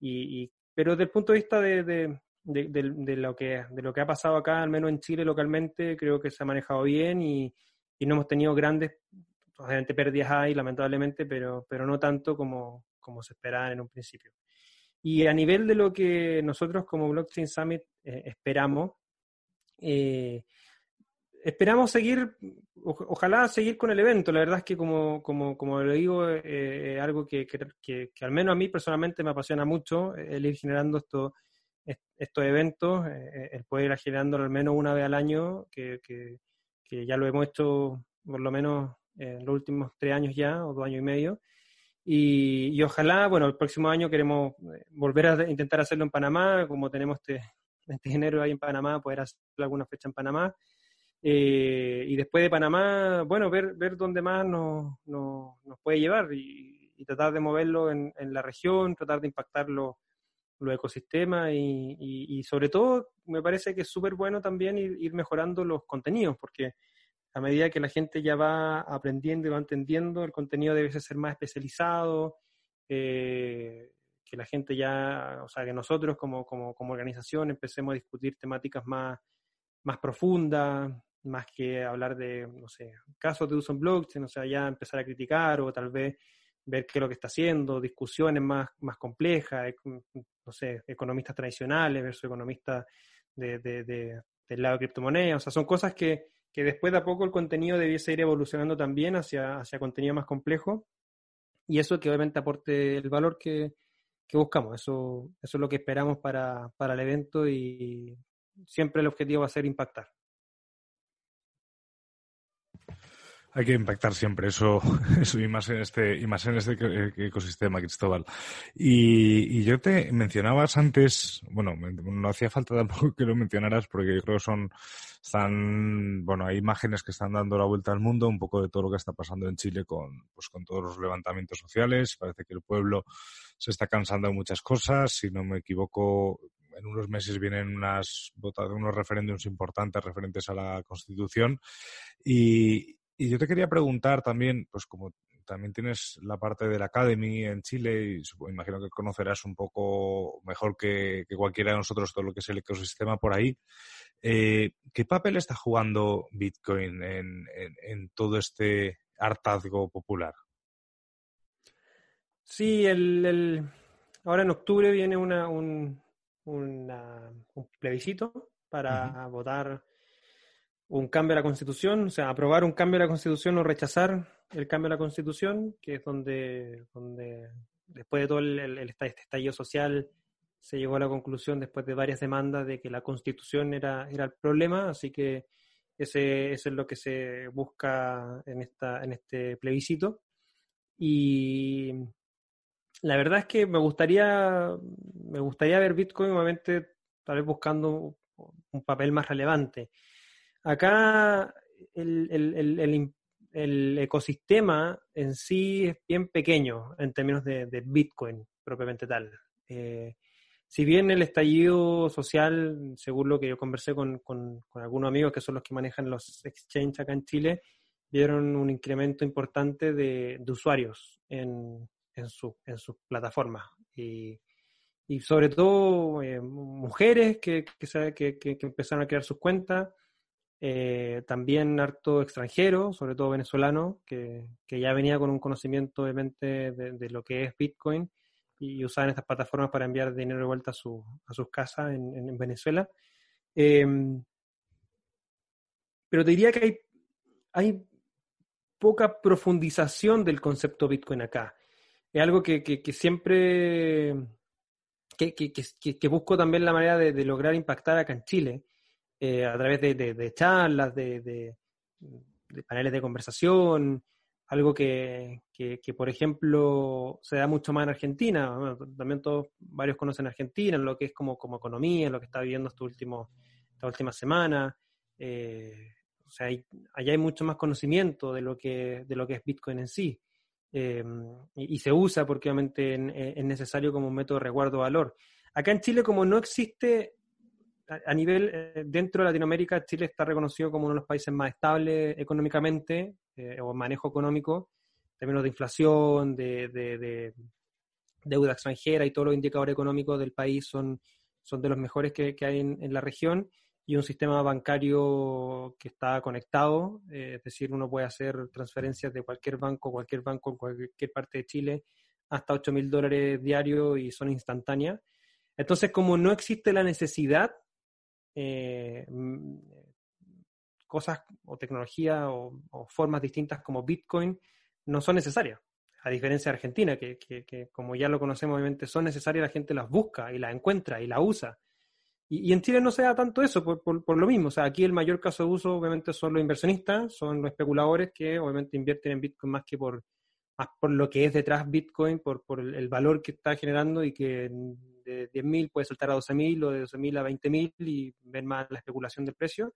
S4: y, pero desde el punto de vista de, de, de, lo que, de lo que ha pasado acá, al menos en Chile localmente, creo que se ha manejado bien y, y no hemos tenido grandes obviamente pérdidas hay, lamentablemente, pero, pero no tanto como, como se esperaba en un principio. Y a nivel de lo que nosotros como Blockchain Summit eh, esperamos, eh, esperamos seguir, ojalá seguir con el evento. La verdad es que, como, como, como lo digo, eh, algo que, que, al menos a mí personalmente me apasiona mucho, el ir generando esto, estos eventos, el poder ir generándolo al menos una vez al año, que, ya lo hemos hecho por lo menos en los últimos tres años ya, o dos años y medio. Y, ojalá, bueno, el próximo año queremos eh, volver a intentar hacerlo en Panamá, como tenemos este, este enero ahí en Panamá, poder hacer alguna fecha en Panamá. Eh, y después de Panamá, bueno, ver, ver dónde más nos, nos, puede llevar y, tratar de moverlo en, en, la región, tratar de impactar los, los ecosistemas y, y, sobre todo me parece que es súper bueno también ir, ir, mejorando los contenidos, porque a medida que la gente ya va aprendiendo y va entendiendo, el contenido debe ser más especializado, eh, que la gente ya, o sea, que nosotros como, como, como, organización empecemos a discutir temáticas más, más profundas, más que hablar de, no sé, casos de uso en blockchain, o sea, ya empezar a criticar o tal vez ver qué es lo que está haciendo, discusiones más, más complejas, no sé, economistas tradicionales versus economistas de, de, del lado de criptomonedas, o sea, son cosas que, que después de a poco el contenido debiese ir evolucionando también hacia, hacia contenido más complejo y eso que obviamente aporte el valor que, buscamos. Eso, eso es lo que esperamos para, para el evento y siempre el objetivo va a ser impactar.
S2: Hay que impactar siempre, eso, eso y más en este, y más en este ecosistema, Cristóbal. Y, y yo te mencionabas antes, bueno, no hacía falta tampoco que lo mencionaras porque yo creo que son, están, bueno, hay imágenes que están dando la vuelta al mundo, un poco de todo lo que está pasando en Chile con, pues con todos los levantamientos sociales. Parece que el pueblo se está cansando de muchas cosas. Si no me equivoco, en unos meses vienen unas, unos referéndums importantes referentes a la Constitución. Y, y yo te quería preguntar también, pues como también tienes la parte de la Academy en Chile y imagino que conocerás un poco mejor que, cualquiera de nosotros todo lo que es el ecosistema por ahí. Eh, ¿Qué papel está jugando Bitcoin en, todo este hartazgo popular?
S4: Sí, el, ahora en octubre viene una, un, plebiscito para votar un cambio a la constitución, o sea, aprobar un cambio a la constitución o rechazar el cambio a la constitución, que es donde, donde después de todo el, el, este estallido social se llegó a la conclusión, después de varias demandas, de que la constitución era, era el problema, así que ese, eso es lo que se busca en, esta, en este plebiscito. Y la verdad es que me gustaría, me gustaría ver Bitcoin nuevamente, tal vez buscando un papel más relevante. Acá el, el, el, ecosistema en sí es bien pequeño en términos de, Bitcoin propiamente tal. Eh, si bien el estallido social, según lo que yo conversé con, con, algunos amigos que son los que manejan los exchanges acá en Chile, vieron un incremento importante de, usuarios en, en, su, en sus plataformas. Y, y sobre todo eh, mujeres que, que, que, empezaron a crear sus cuentas, eh, también harto extranjero, sobre todo venezolano, que, ya venía con un conocimiento obviamente de, lo que es Bitcoin y usaban estas plataformas para enviar dinero de vuelta a, su, a sus casas en, Venezuela. Em, pero te diría que hay, hay poca profundización del concepto Bitcoin acá. Es algo que, que, siempre, que, que, busco también la manera de, lograr impactar acá en Chile, eh, a través de, de charlas, de, paneles de conversación, algo que, por ejemplo, se da mucho más en Argentina. también todos, varios conocen Argentina, lo que es como, como economía, lo que está viviendo esta última, esta última semana. Eh, o sea, allá hay mucho más conocimiento de lo que, de lo que es Bitcoin en sí. Eh, y, se usa porque obviamente es necesario como un método de resguardo de valor. Acá en Chile, como no existe a, nivel, eh, dentro de Latinoamérica, Chile está reconocido como uno de los países más estables económicamente, eh, o manejo económico, en términos de inflación, de, deuda extranjera y todos los indicadores económicos del país son, son de los mejores que, hay en, la región y un sistema bancario que está conectado, eh, es decir, uno puede hacer transferencias de cualquier banco, cualquier banco en cualquier parte de Chile, hasta 8 mil dólares diarios y son instantáneas. Entonces, como no existe la necesidad eh, mm, cosas o tecnología o, formas distintas como Bitcoin no son necesarias. A diferencia de Argentina, que, como ya lo conocemos, obviamente son necesarias, la gente las busca y las encuentra y la usa. Y, en Chile no se da tanto eso por, por, lo mismo. O sea, aquí el mayor caso de uso, obviamente, son los inversionistas, son los especuladores que obviamente invierten en Bitcoin más que por, más por lo que es detrás Bitcoin, por, por el valor que está generando y que de 10.000 puede saltar a 12.000 o de 12.000 a 20.000 y ver más la especulación del precio.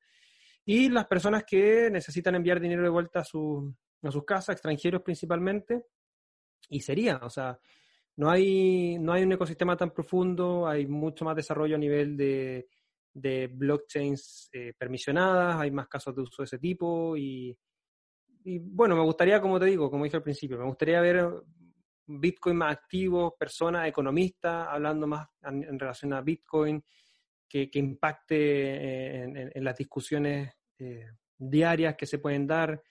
S4: Y las personas que necesitan enviar dinero de vuelta a, su, a sus casas, extranjeros principalmente, y sería, o sea, no hay, no hay un ecosistema tan profundo, hay mucho más desarrollo a nivel de, de blockchains eh, permisionadas, hay más casos de uso de ese tipo y, y, bueno, me gustaría, como te digo, como dije al principio, me gustaría ver Bitcoin más activos, personas, economistas, hablando más en, relación a Bitcoin, que, impacte eh, en, las discusiones eh, diarias que se pueden dar.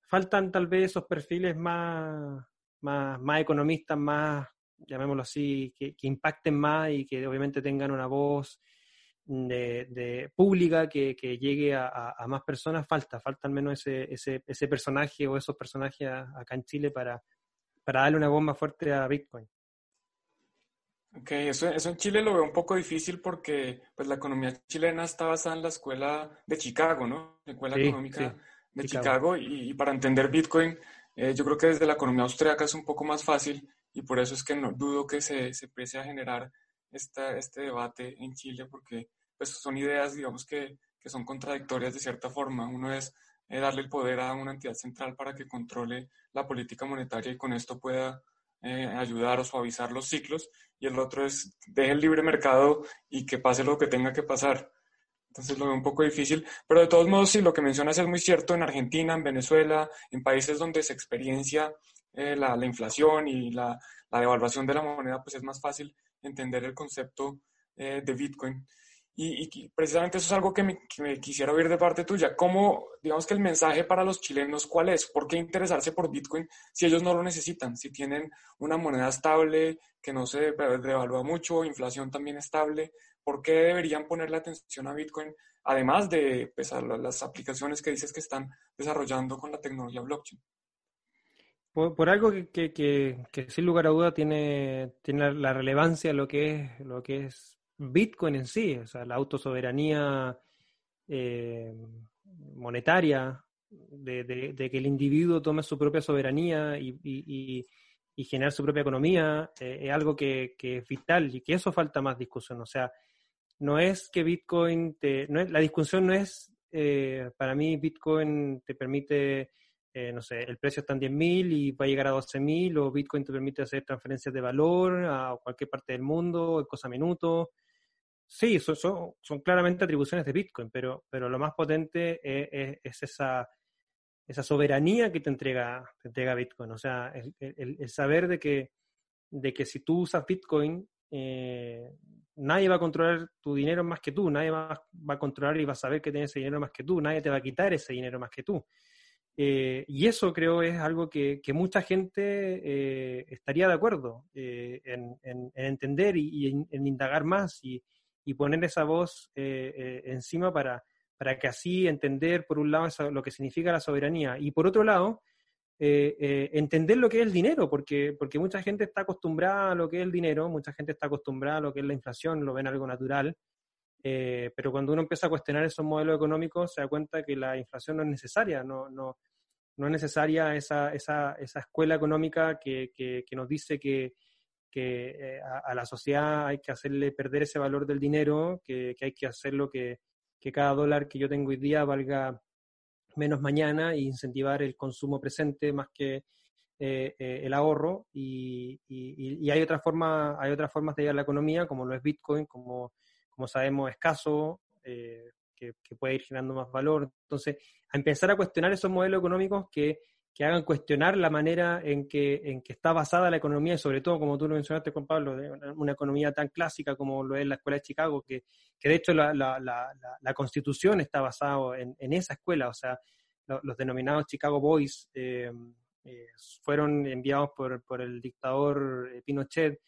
S4: Faltan tal vez esos perfiles más, más, economistas, más, llamémoslo así, que, impacten más y que obviamente tengan una voz de, pública que, llegue a, más personas. Falta, falta al menos ese, ese, ese personaje o esos personajes acá en Chile para para darle una bomba fuerte a Bitcoin.
S1: Ok, eso, eso en Chile lo veo un poco difícil porque pues, la economía chilena está basada en la escuela de Chicago, ¿no? La escuela económica de Chicago, y, para entender Bitcoin, eh, yo creo que desde la economía austriaca es un poco más fácil y por eso es que no dudo que se, se empiece a generar esta, este debate en Chile porque pues, son ideas, digamos, que, que son contradictorias de cierta forma. Uno es eh, darle el poder a una entidad central para que controle la política monetaria y con esto pueda eh, ayudar o suavizar los ciclos. Y el otro es deje el libre mercado y que pase lo que tenga que pasar. Entonces lo veo un poco difícil, pero de todos modos, sí, lo que mencionas es muy cierto en Argentina, en Venezuela, en países donde se experiencia eh, la, la, inflación y la, la, devaluación de la moneda, pues es más fácil entender el concepto de Bitcoin. Y, precisamente eso es algo que me, quisiera oír de parte tuya. ¿Cómo, digamos que el mensaje para los chilenos, cuál es? ¿Por qué interesarse por Bitcoin si ellos no lo necesitan? Si tienen una moneda estable, que no se devalúa mucho, inflación también estable, ¿por qué deberían ponerle atención a Bitcoin además de pues, las aplicaciones que dices que están desarrollando con la tecnología blockchain.
S4: Por, algo que, que, sin lugar a duda tiene, tiene la relevancia lo que es lo que es Bitcoin en sí, o sea, la autosoberanía eh, monetaria, de, que el individuo tome su propia soberanía y, generar su propia economía, eh, es algo que, es vital y que eso falta más discusión. O sea, no es que Bitcoin te... No es, la discusión no es, eh, para mí Bitcoin te permite, no sé, el precio está en 10.000 y va a llegar a 12.000 o Bitcoin te permite hacer transferencias de valor a cualquier parte del mundo en cosa minutos Sí, son, claramente atribuciones de Bitcoin, pero, pero lo más potente es, esa, soberanía que te entrega, entrega Bitcoin. O sea, el, saber de que, de que si tú usas Bitcoin, eh, nadie va a controlar tu dinero más que tú, nadie va, va, a controlar y va a saber que tienes ese dinero más que tú, nadie te va a quitar ese dinero más que tú. Eh, y eso creo es algo que, que mucha gente eh, estaría de acuerdo en, en, entender y, en, indagar más y, y poner esa voz eh, eh, encima para, para que así entender, por un lado, lo que significa la soberanía y por otro lado, eh, entender lo que es el dinero, porque, porque mucha gente está acostumbrada a lo que es el dinero, mucha gente está acostumbrada a lo que es la inflación, lo ven algo natural, pero cuando uno empieza a cuestionar esos modelos económicos, se da cuenta que la inflación no es necesaria, no, no, no es necesaria esa, esa, esa escuela económica que, que, que nos dice que, que eh, a, la sociedad hay que hacerle perder ese valor del dinero, que, hay que hacerlo que, cada dólar que yo tengo hoy día valga menos mañana e incentivar el consumo presente más que eh, eh, el ahorro. Y, hay otras formas hay otras formas de llevar la economía como lo es Bitcoin como como sabemos escaso que, que, puede ir generando más valor. Entonces a empezar a cuestionar esos modelos económicos que que hagan cuestionar la manera en que, en que está basada la economía y sobre todo, como tú lo mencionaste, Juan Pablo, de una, economía tan clásica como lo es la Escuela de Chicago, que, que de hecho la, la, la, la, constitución está basada en, en, esa escuela, o sea, los denominados Chicago Boys eh, eh, fueron enviados por, por el dictador eh, Pinochet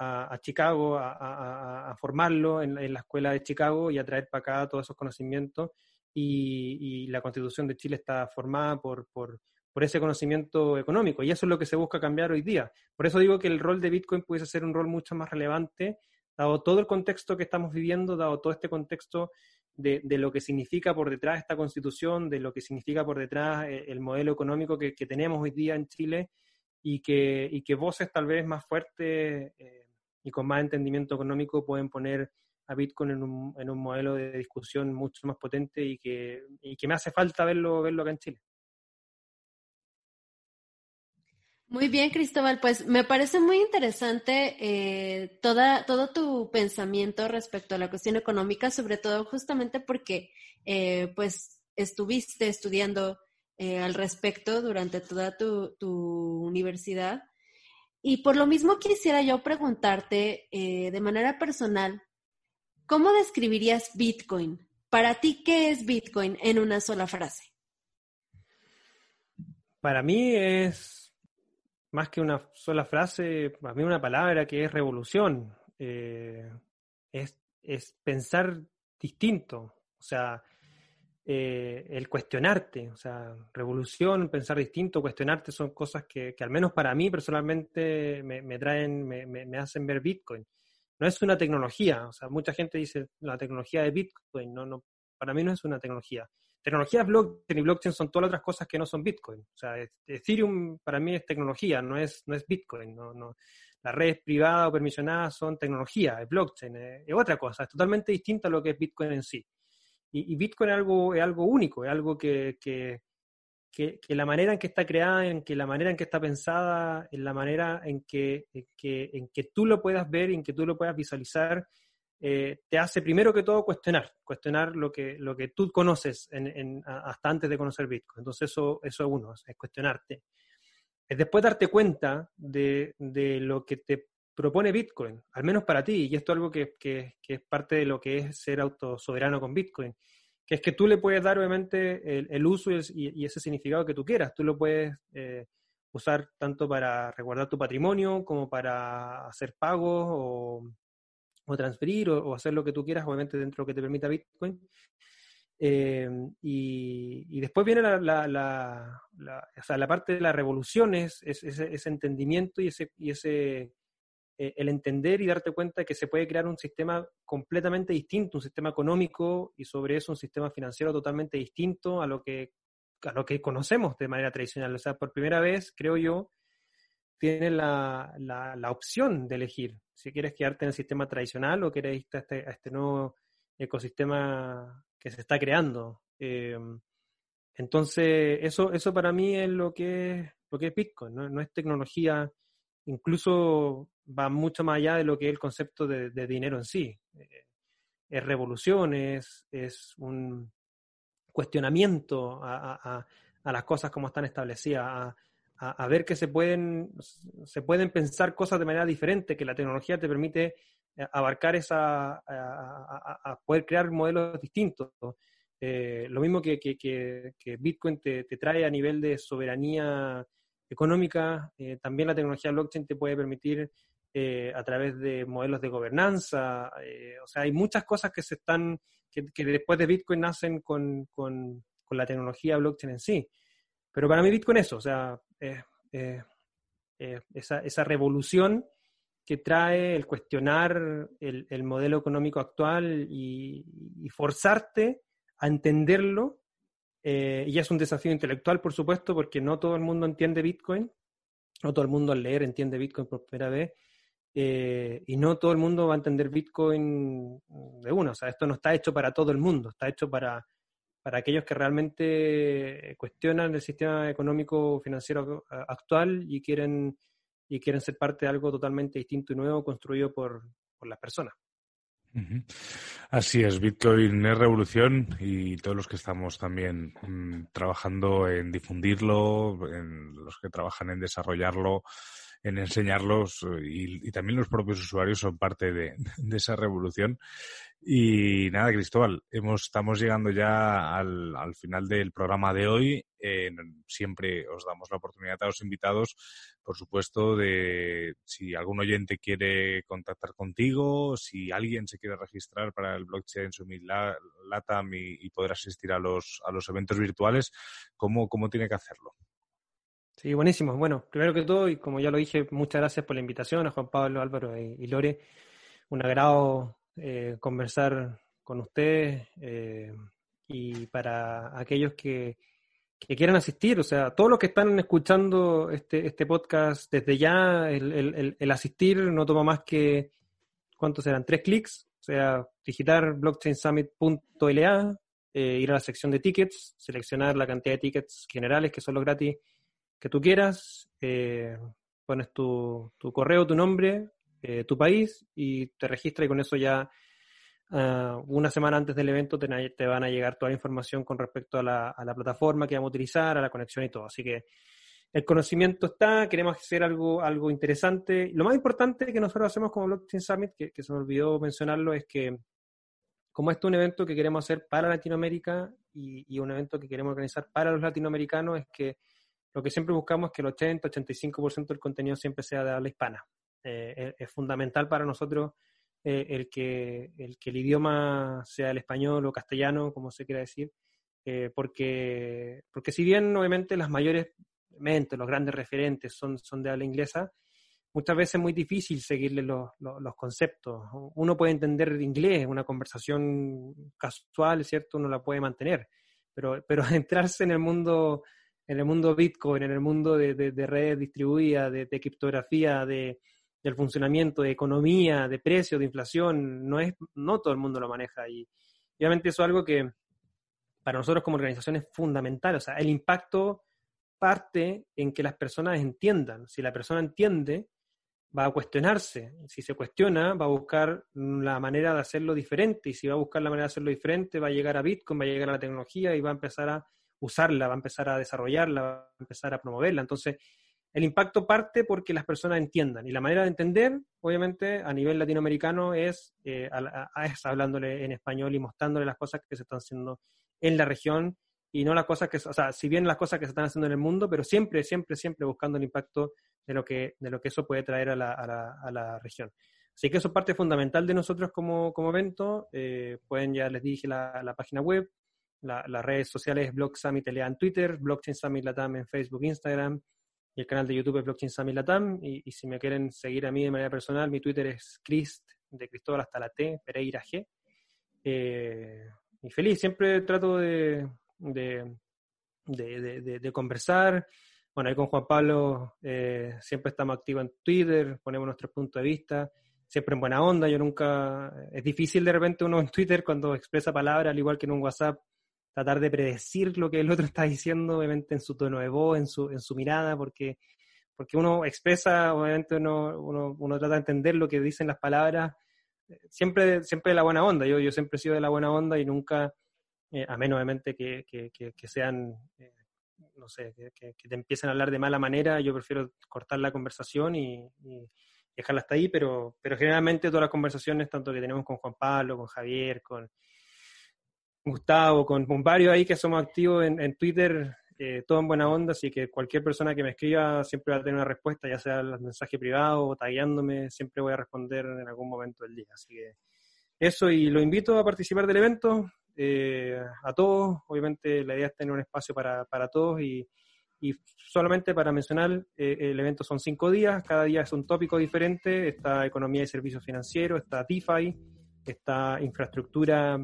S4: a, a Chicago a, a, a formarlo en, en, la escuela de Chicago y a traer para acá todos esos conocimientos. Y, y la constitución de Chile está formada por, por por ese conocimiento económico. Y eso es lo que se busca cambiar hoy día. Por eso digo que el rol de Bitcoin puede ser un rol mucho más relevante, dado todo el contexto que estamos viviendo, dado todo este contexto de, lo que significa por detrás esta constitución, de lo que significa por detrás eh, el modelo económico que, tenemos hoy día en Chile y que, y que voces tal vez más fuertes eh, y con más entendimiento económico pueden poner a Bitcoin en un, en un modelo de discusión mucho más potente y que, y que me hace falta verlo, verlo acá en Chile.
S3: Muy bien, Cristóbal. Pues me parece muy interesante eh, toda, todo tu pensamiento respecto a la cuestión económica, sobre todo justamente porque eh, pues estuviste estudiando eh, al respecto durante toda tu, tu, universidad. Y por lo mismo quisiera yo preguntarte de manera personal, ¿cómo describirías Bitcoin? Para ti, ¿qué es Bitcoin en una sola frase?
S4: Para mí es más que una sola frase, para mí una palabra que es revolución, eh, es, es, pensar distinto, o sea, eh, el cuestionarte, o sea, revolución, pensar distinto, cuestionarte son cosas que, que al menos para mí personalmente me, me traen, me, me, hacen ver Bitcoin. No es una tecnología, o sea, mucha gente dice la tecnología de Bitcoin, no, no, para mí no es una tecnología tecnologías blockchain y blockchain son todas las otras cosas que no son Bitcoin. O sea, Ethereum para mí es tecnología, no es, no es Bitcoin. No, no. Las redes privadas o permisionadas son tecnología, es blockchain, es, otra cosa, es totalmente distinta a lo que es Bitcoin en sí. Y, Bitcoin es algo, es algo único, es algo que, que, que, la manera en que está creada, en que la manera en que está pensada, en la manera en que, en que, en que tú lo puedas ver, en que tú lo puedas visualizar, eh, te hace primero que todo cuestionar, cuestionar lo que, lo que tú conoces hasta antes de conocer Bitcoin. Entonces eso, eso es uno, es cuestionarte. Es después darte cuenta de, lo que te propone Bitcoin, al menos para ti, y esto es algo que, es parte de lo que es ser autosoberano con Bitcoin, que es que tú le puedes dar obviamente el, uso y, ese significado que tú quieras. Tú lo puedes eh, usar tanto para resguardar tu patrimonio como para hacer pagos o o transferir o, hacer lo que tú quieras, obviamente dentro de lo que te permita Bitcoin. Eh, y, después viene la, la, o sea, la, parte de las revoluciones, es, ese, entendimiento y ese, y ese eh, el entender y darte cuenta que se puede crear un sistema completamente distinto, un sistema económico y sobre eso un sistema financiero totalmente distinto a lo que, a lo que conocemos de manera tradicional. O sea, por primera vez, creo yo, tienes la, la, opción de elegir si quieres quedarte en el sistema tradicional o quieres irte a este, a este nuevo ecosistema que se está creando. Eh, entonces, eso, eso para mí es lo que es, lo que es Bitcoin, ¿no? es tecnología, incluso va mucho más allá de lo que es el concepto de, dinero en sí. Eh, es revolución, es, un cuestionamiento a, las cosas como están establecidas, a, ver que se pueden, se pueden pensar cosas de manera diferente, que la tecnología te permite eh, abarcar esa, a, poder crear modelos distintos. Eh, lo mismo que, Bitcoin te, trae a nivel de soberanía económica, eh, también la tecnología blockchain te puede permitir a través de modelos de gobernanza. o sea, hay muchas cosas que se están, que, después de Bitcoin nacen con, con, la tecnología blockchain en sí. Pero para mí Bitcoin es eso, o sea, esa, esa revolución que trae el cuestionar el, modelo económico actual y, forzarte a entenderlo. Eh, y es un desafío intelectual, por supuesto, porque no todo el mundo entiende Bitcoin, no todo el mundo al leer entiende Bitcoin por primera vez, eh, y no todo el mundo va a entender Bitcoin de uno. O sea, esto no está hecho para todo el mundo, está hecho para, para aquellos que realmente cuestionan el sistema económico financiero actual y quieren y quieren ser parte de algo totalmente distinto y nuevo construido por, las personas.
S2: Así es, Bitcoin es revolución y todos los que estamos también mm, trabajando en difundirlo, en los que trabajan en desarrollarlo, en enseñarlos eh, y, también los propios usuarios son parte de, esa revolución. Y nada, Cristóbal, hemos, estamos llegando ya al, al final del programa de hoy. Eh, siempre os damos la oportunidad a los invitados, por supuesto, de si algún oyente quiere contactar contigo, si alguien se quiere registrar para el blockchain Summit Latam y, y poder asistir a los, a los eventos virtuales, ¿cómo, cómo tiene que hacerlo?
S4: Sí, buenísimo. Bueno, primero que todo, y como ya lo dije, muchas gracias por la invitación a Juan Pablo, Álvaro y, Lore. Un agrado eh, conversar con ustedes eh, y para aquellos que, quieran asistir, o sea, todos los que están escuchando este, este podcast desde ya, el, asistir no toma más que, ¿cuántos serán? Tres clics, o sea, digitar blockchainsummit.la, eh, ir a la sección de tickets, seleccionar la cantidad de tickets generales que son los gratis que tú quieras, eh, pones tu, correo, tu nombre, eh, tu país y te registras y con eso ya ah, una semana antes del evento te, van a llegar toda la información con respecto a la, plataforma que vamos a utilizar, a la conexión y todo. Así que el conocimiento está, queremos hacer algo, algo interesante. Lo más importante que nosotros hacemos como Blockchain Summit, que, se me olvidó mencionarlo, es que como este es un evento que queremos hacer para Latinoamérica y un evento que queremos organizar para los latinoamericanos, es que lo que siempre buscamos es que el 80-85% del contenido siempre sea de habla hispana. Eh, es, fundamental para nosotros eh, el, que, el que el idioma sea el español o castellano, como se quiera decir, eh, porque, porque si bien obviamente las mayores mentes, los grandes referentes son, son de habla inglesa, muchas veces es muy difícil seguirle los, los, conceptos. Uno puede entender inglés, una conversación casual, ¿cierto? Uno la puede mantener, pero, pero adentrarse en el mundo en el mundo Bitcoin, en el mundo de, de, redes distribuidas, de, criptografía, de, del funcionamiento, de economía, de precios, de inflación, no es, no todo el mundo lo maneja. Y obviamente eso es algo que para nosotros como organización es fundamental. O sea, el impacto parte en que las personas entiendan. Si la persona entiende, va a cuestionarse. Si se cuestiona, va a buscar la manera de hacerlo diferente. Y si va a buscar la manera de hacerlo diferente, va a llegar a Bitcoin, va a llegar a la tecnología y va a empezar a usarla, va a empezar a desarrollarla, va a empezar a promoverla. Entonces, el impacto parte porque las personas entiendan. Y la manera de entender, obviamente, a nivel latinoamericano es, eh, hablándole en español y mostrándole las cosas que se están haciendo en la región y no las cosas que, o sea, si bien las cosas que se están haciendo en el mundo, pero siempre, siempre, siempre buscando el impacto de lo que, de lo que eso puede traer a la, a la, a la región. Así que eso es parte fundamental de nosotros como, como evento. Eh, pueden, ya les dije, la, la página web, la, las redes sociales Blog Summit LA en Twitter, Blockchain Summit Latam en Facebook, Instagram, y el canal de YouTube es Blockchain Summit Latam. Y, si me quieren seguir a mí de manera personal, mi Twitter es Crist, de Cristóbal hasta la T, Pereira G. Eh, y feliz, siempre trato de, de conversar. Bueno, ahí con Juan Pablo eh, siempre estamos activos en Twitter, ponemos nuestros puntos de vista, siempre en buena onda. Yo nunca. Es difícil de repente uno en Twitter cuando expresa palabras, al igual que en un WhatsApp, tratar de predecir lo que el otro está diciendo, obviamente en su tono de voz, en su, en su mirada, porque, porque uno expresa, obviamente uno, uno, uno trata de entender lo que dicen las palabras, siempre, siempre de la buena onda. Yo, yo siempre he sido de la buena onda y nunca, eh, a menos obviamente que, que, que, que sean, eh, no sé, que, te empiecen a hablar de mala manera, yo prefiero cortar la conversación y, y, dejarla hasta ahí, pero, pero generalmente todas las conversaciones, tanto que tenemos con Juan Pablo, con Javier, con Gustavo, con, varios ahí que somos activos en, en Twitter, eh, todo en buena onda, así que cualquier persona que me escriba siempre va a tener una respuesta, ya sea el mensaje privado o tagueándome, siempre voy a responder en algún momento del día. Así que eso, y lo invito a participar del evento, eh, a todos, obviamente la idea es tener un espacio para, para todos y, y solamente para mencionar, eh, el evento son cinco días, cada día es un tópico diferente, está economía y servicios financieros, está DeFi, está infraestructura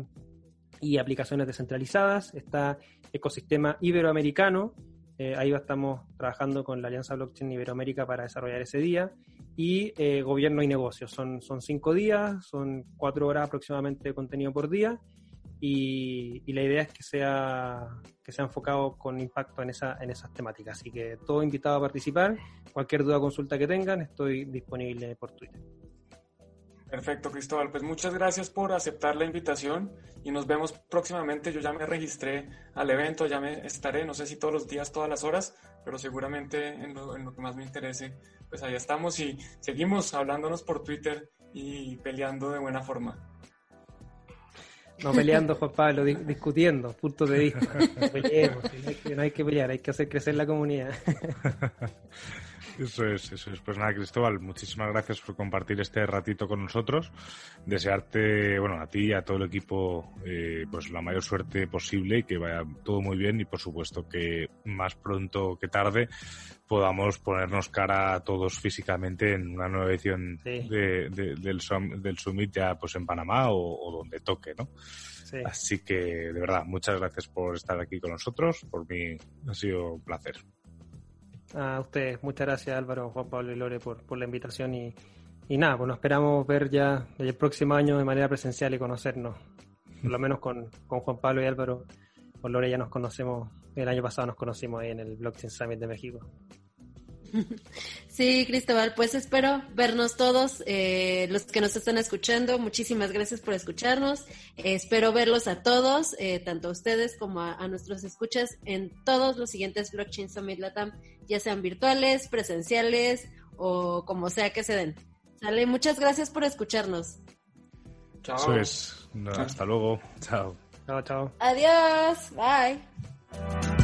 S4: y aplicaciones descentralizadas, está ecosistema iberoamericano, eh, ahí estamos trabajando con la Alianza Blockchain Iberoamérica para desarrollar ese día, y eh, gobierno y negocios. Son, son cinco días, son cuatro horas aproximadamente de contenido por día, y, y, la idea es que sea, que sea enfocado con impacto en, esa, en esas temáticas. Así que todo invitado a participar, cualquier duda o consulta que tengan, estoy disponible por Twitter.
S1: Perfecto, Cristóbal. Pues muchas gracias por aceptar la invitación y nos vemos próximamente. Yo ya me registré al evento, ya me estaré, no sé si todos los días, todas las horas, pero seguramente en lo, en lo que más me interese, pues ahí estamos y seguimos hablándonos por Twitter y peleando de buena forma.
S4: No peleando, Juan Pablo, di discutiendo, puntos de vista. No peleemos, no hay, que, no hay que pelear, hay que hacer crecer la comunidad.
S2: Eso es, eso es. Pues nada, Cristóbal, muchísimas gracias por compartir este ratito con nosotros. Desearte, bueno, a ti y a todo el equipo, eh, pues la mayor suerte posible y que vaya todo muy bien y por supuesto que más pronto que tarde podamos ponernos cara a todos físicamente en una nueva edición sí. de, de, del, del Summit ya pues en Panamá o, o donde toque, ¿no? Sí. Así que, de verdad, muchas gracias por estar aquí con nosotros. Por mí ha sido un placer.
S4: A ustedes, muchas gracias Álvaro, Juan Pablo y Lore por, por la invitación y, y nada, pues nos esperamos ver ya el próximo año de manera presencial y conocernos, por lo menos con, con Juan Pablo y Álvaro, con Lore ya nos conocemos, el año pasado nos conocimos ahí en el Blockchain Summit de México.
S3: Sí, Cristóbal, pues espero vernos todos, eh, los que nos están escuchando. Muchísimas gracias por escucharnos. Eh, espero verlos a todos, eh, tanto a ustedes como a, a, nuestros escuchas, en todos los siguientes Blockchain Summit Latam, ya sean virtuales, presenciales o como sea que se den. Sale, muchas gracias por escucharnos.
S2: Chao. Eso es. No, hasta luego. Chao.
S4: Chao, chao.
S3: Adiós. Bye.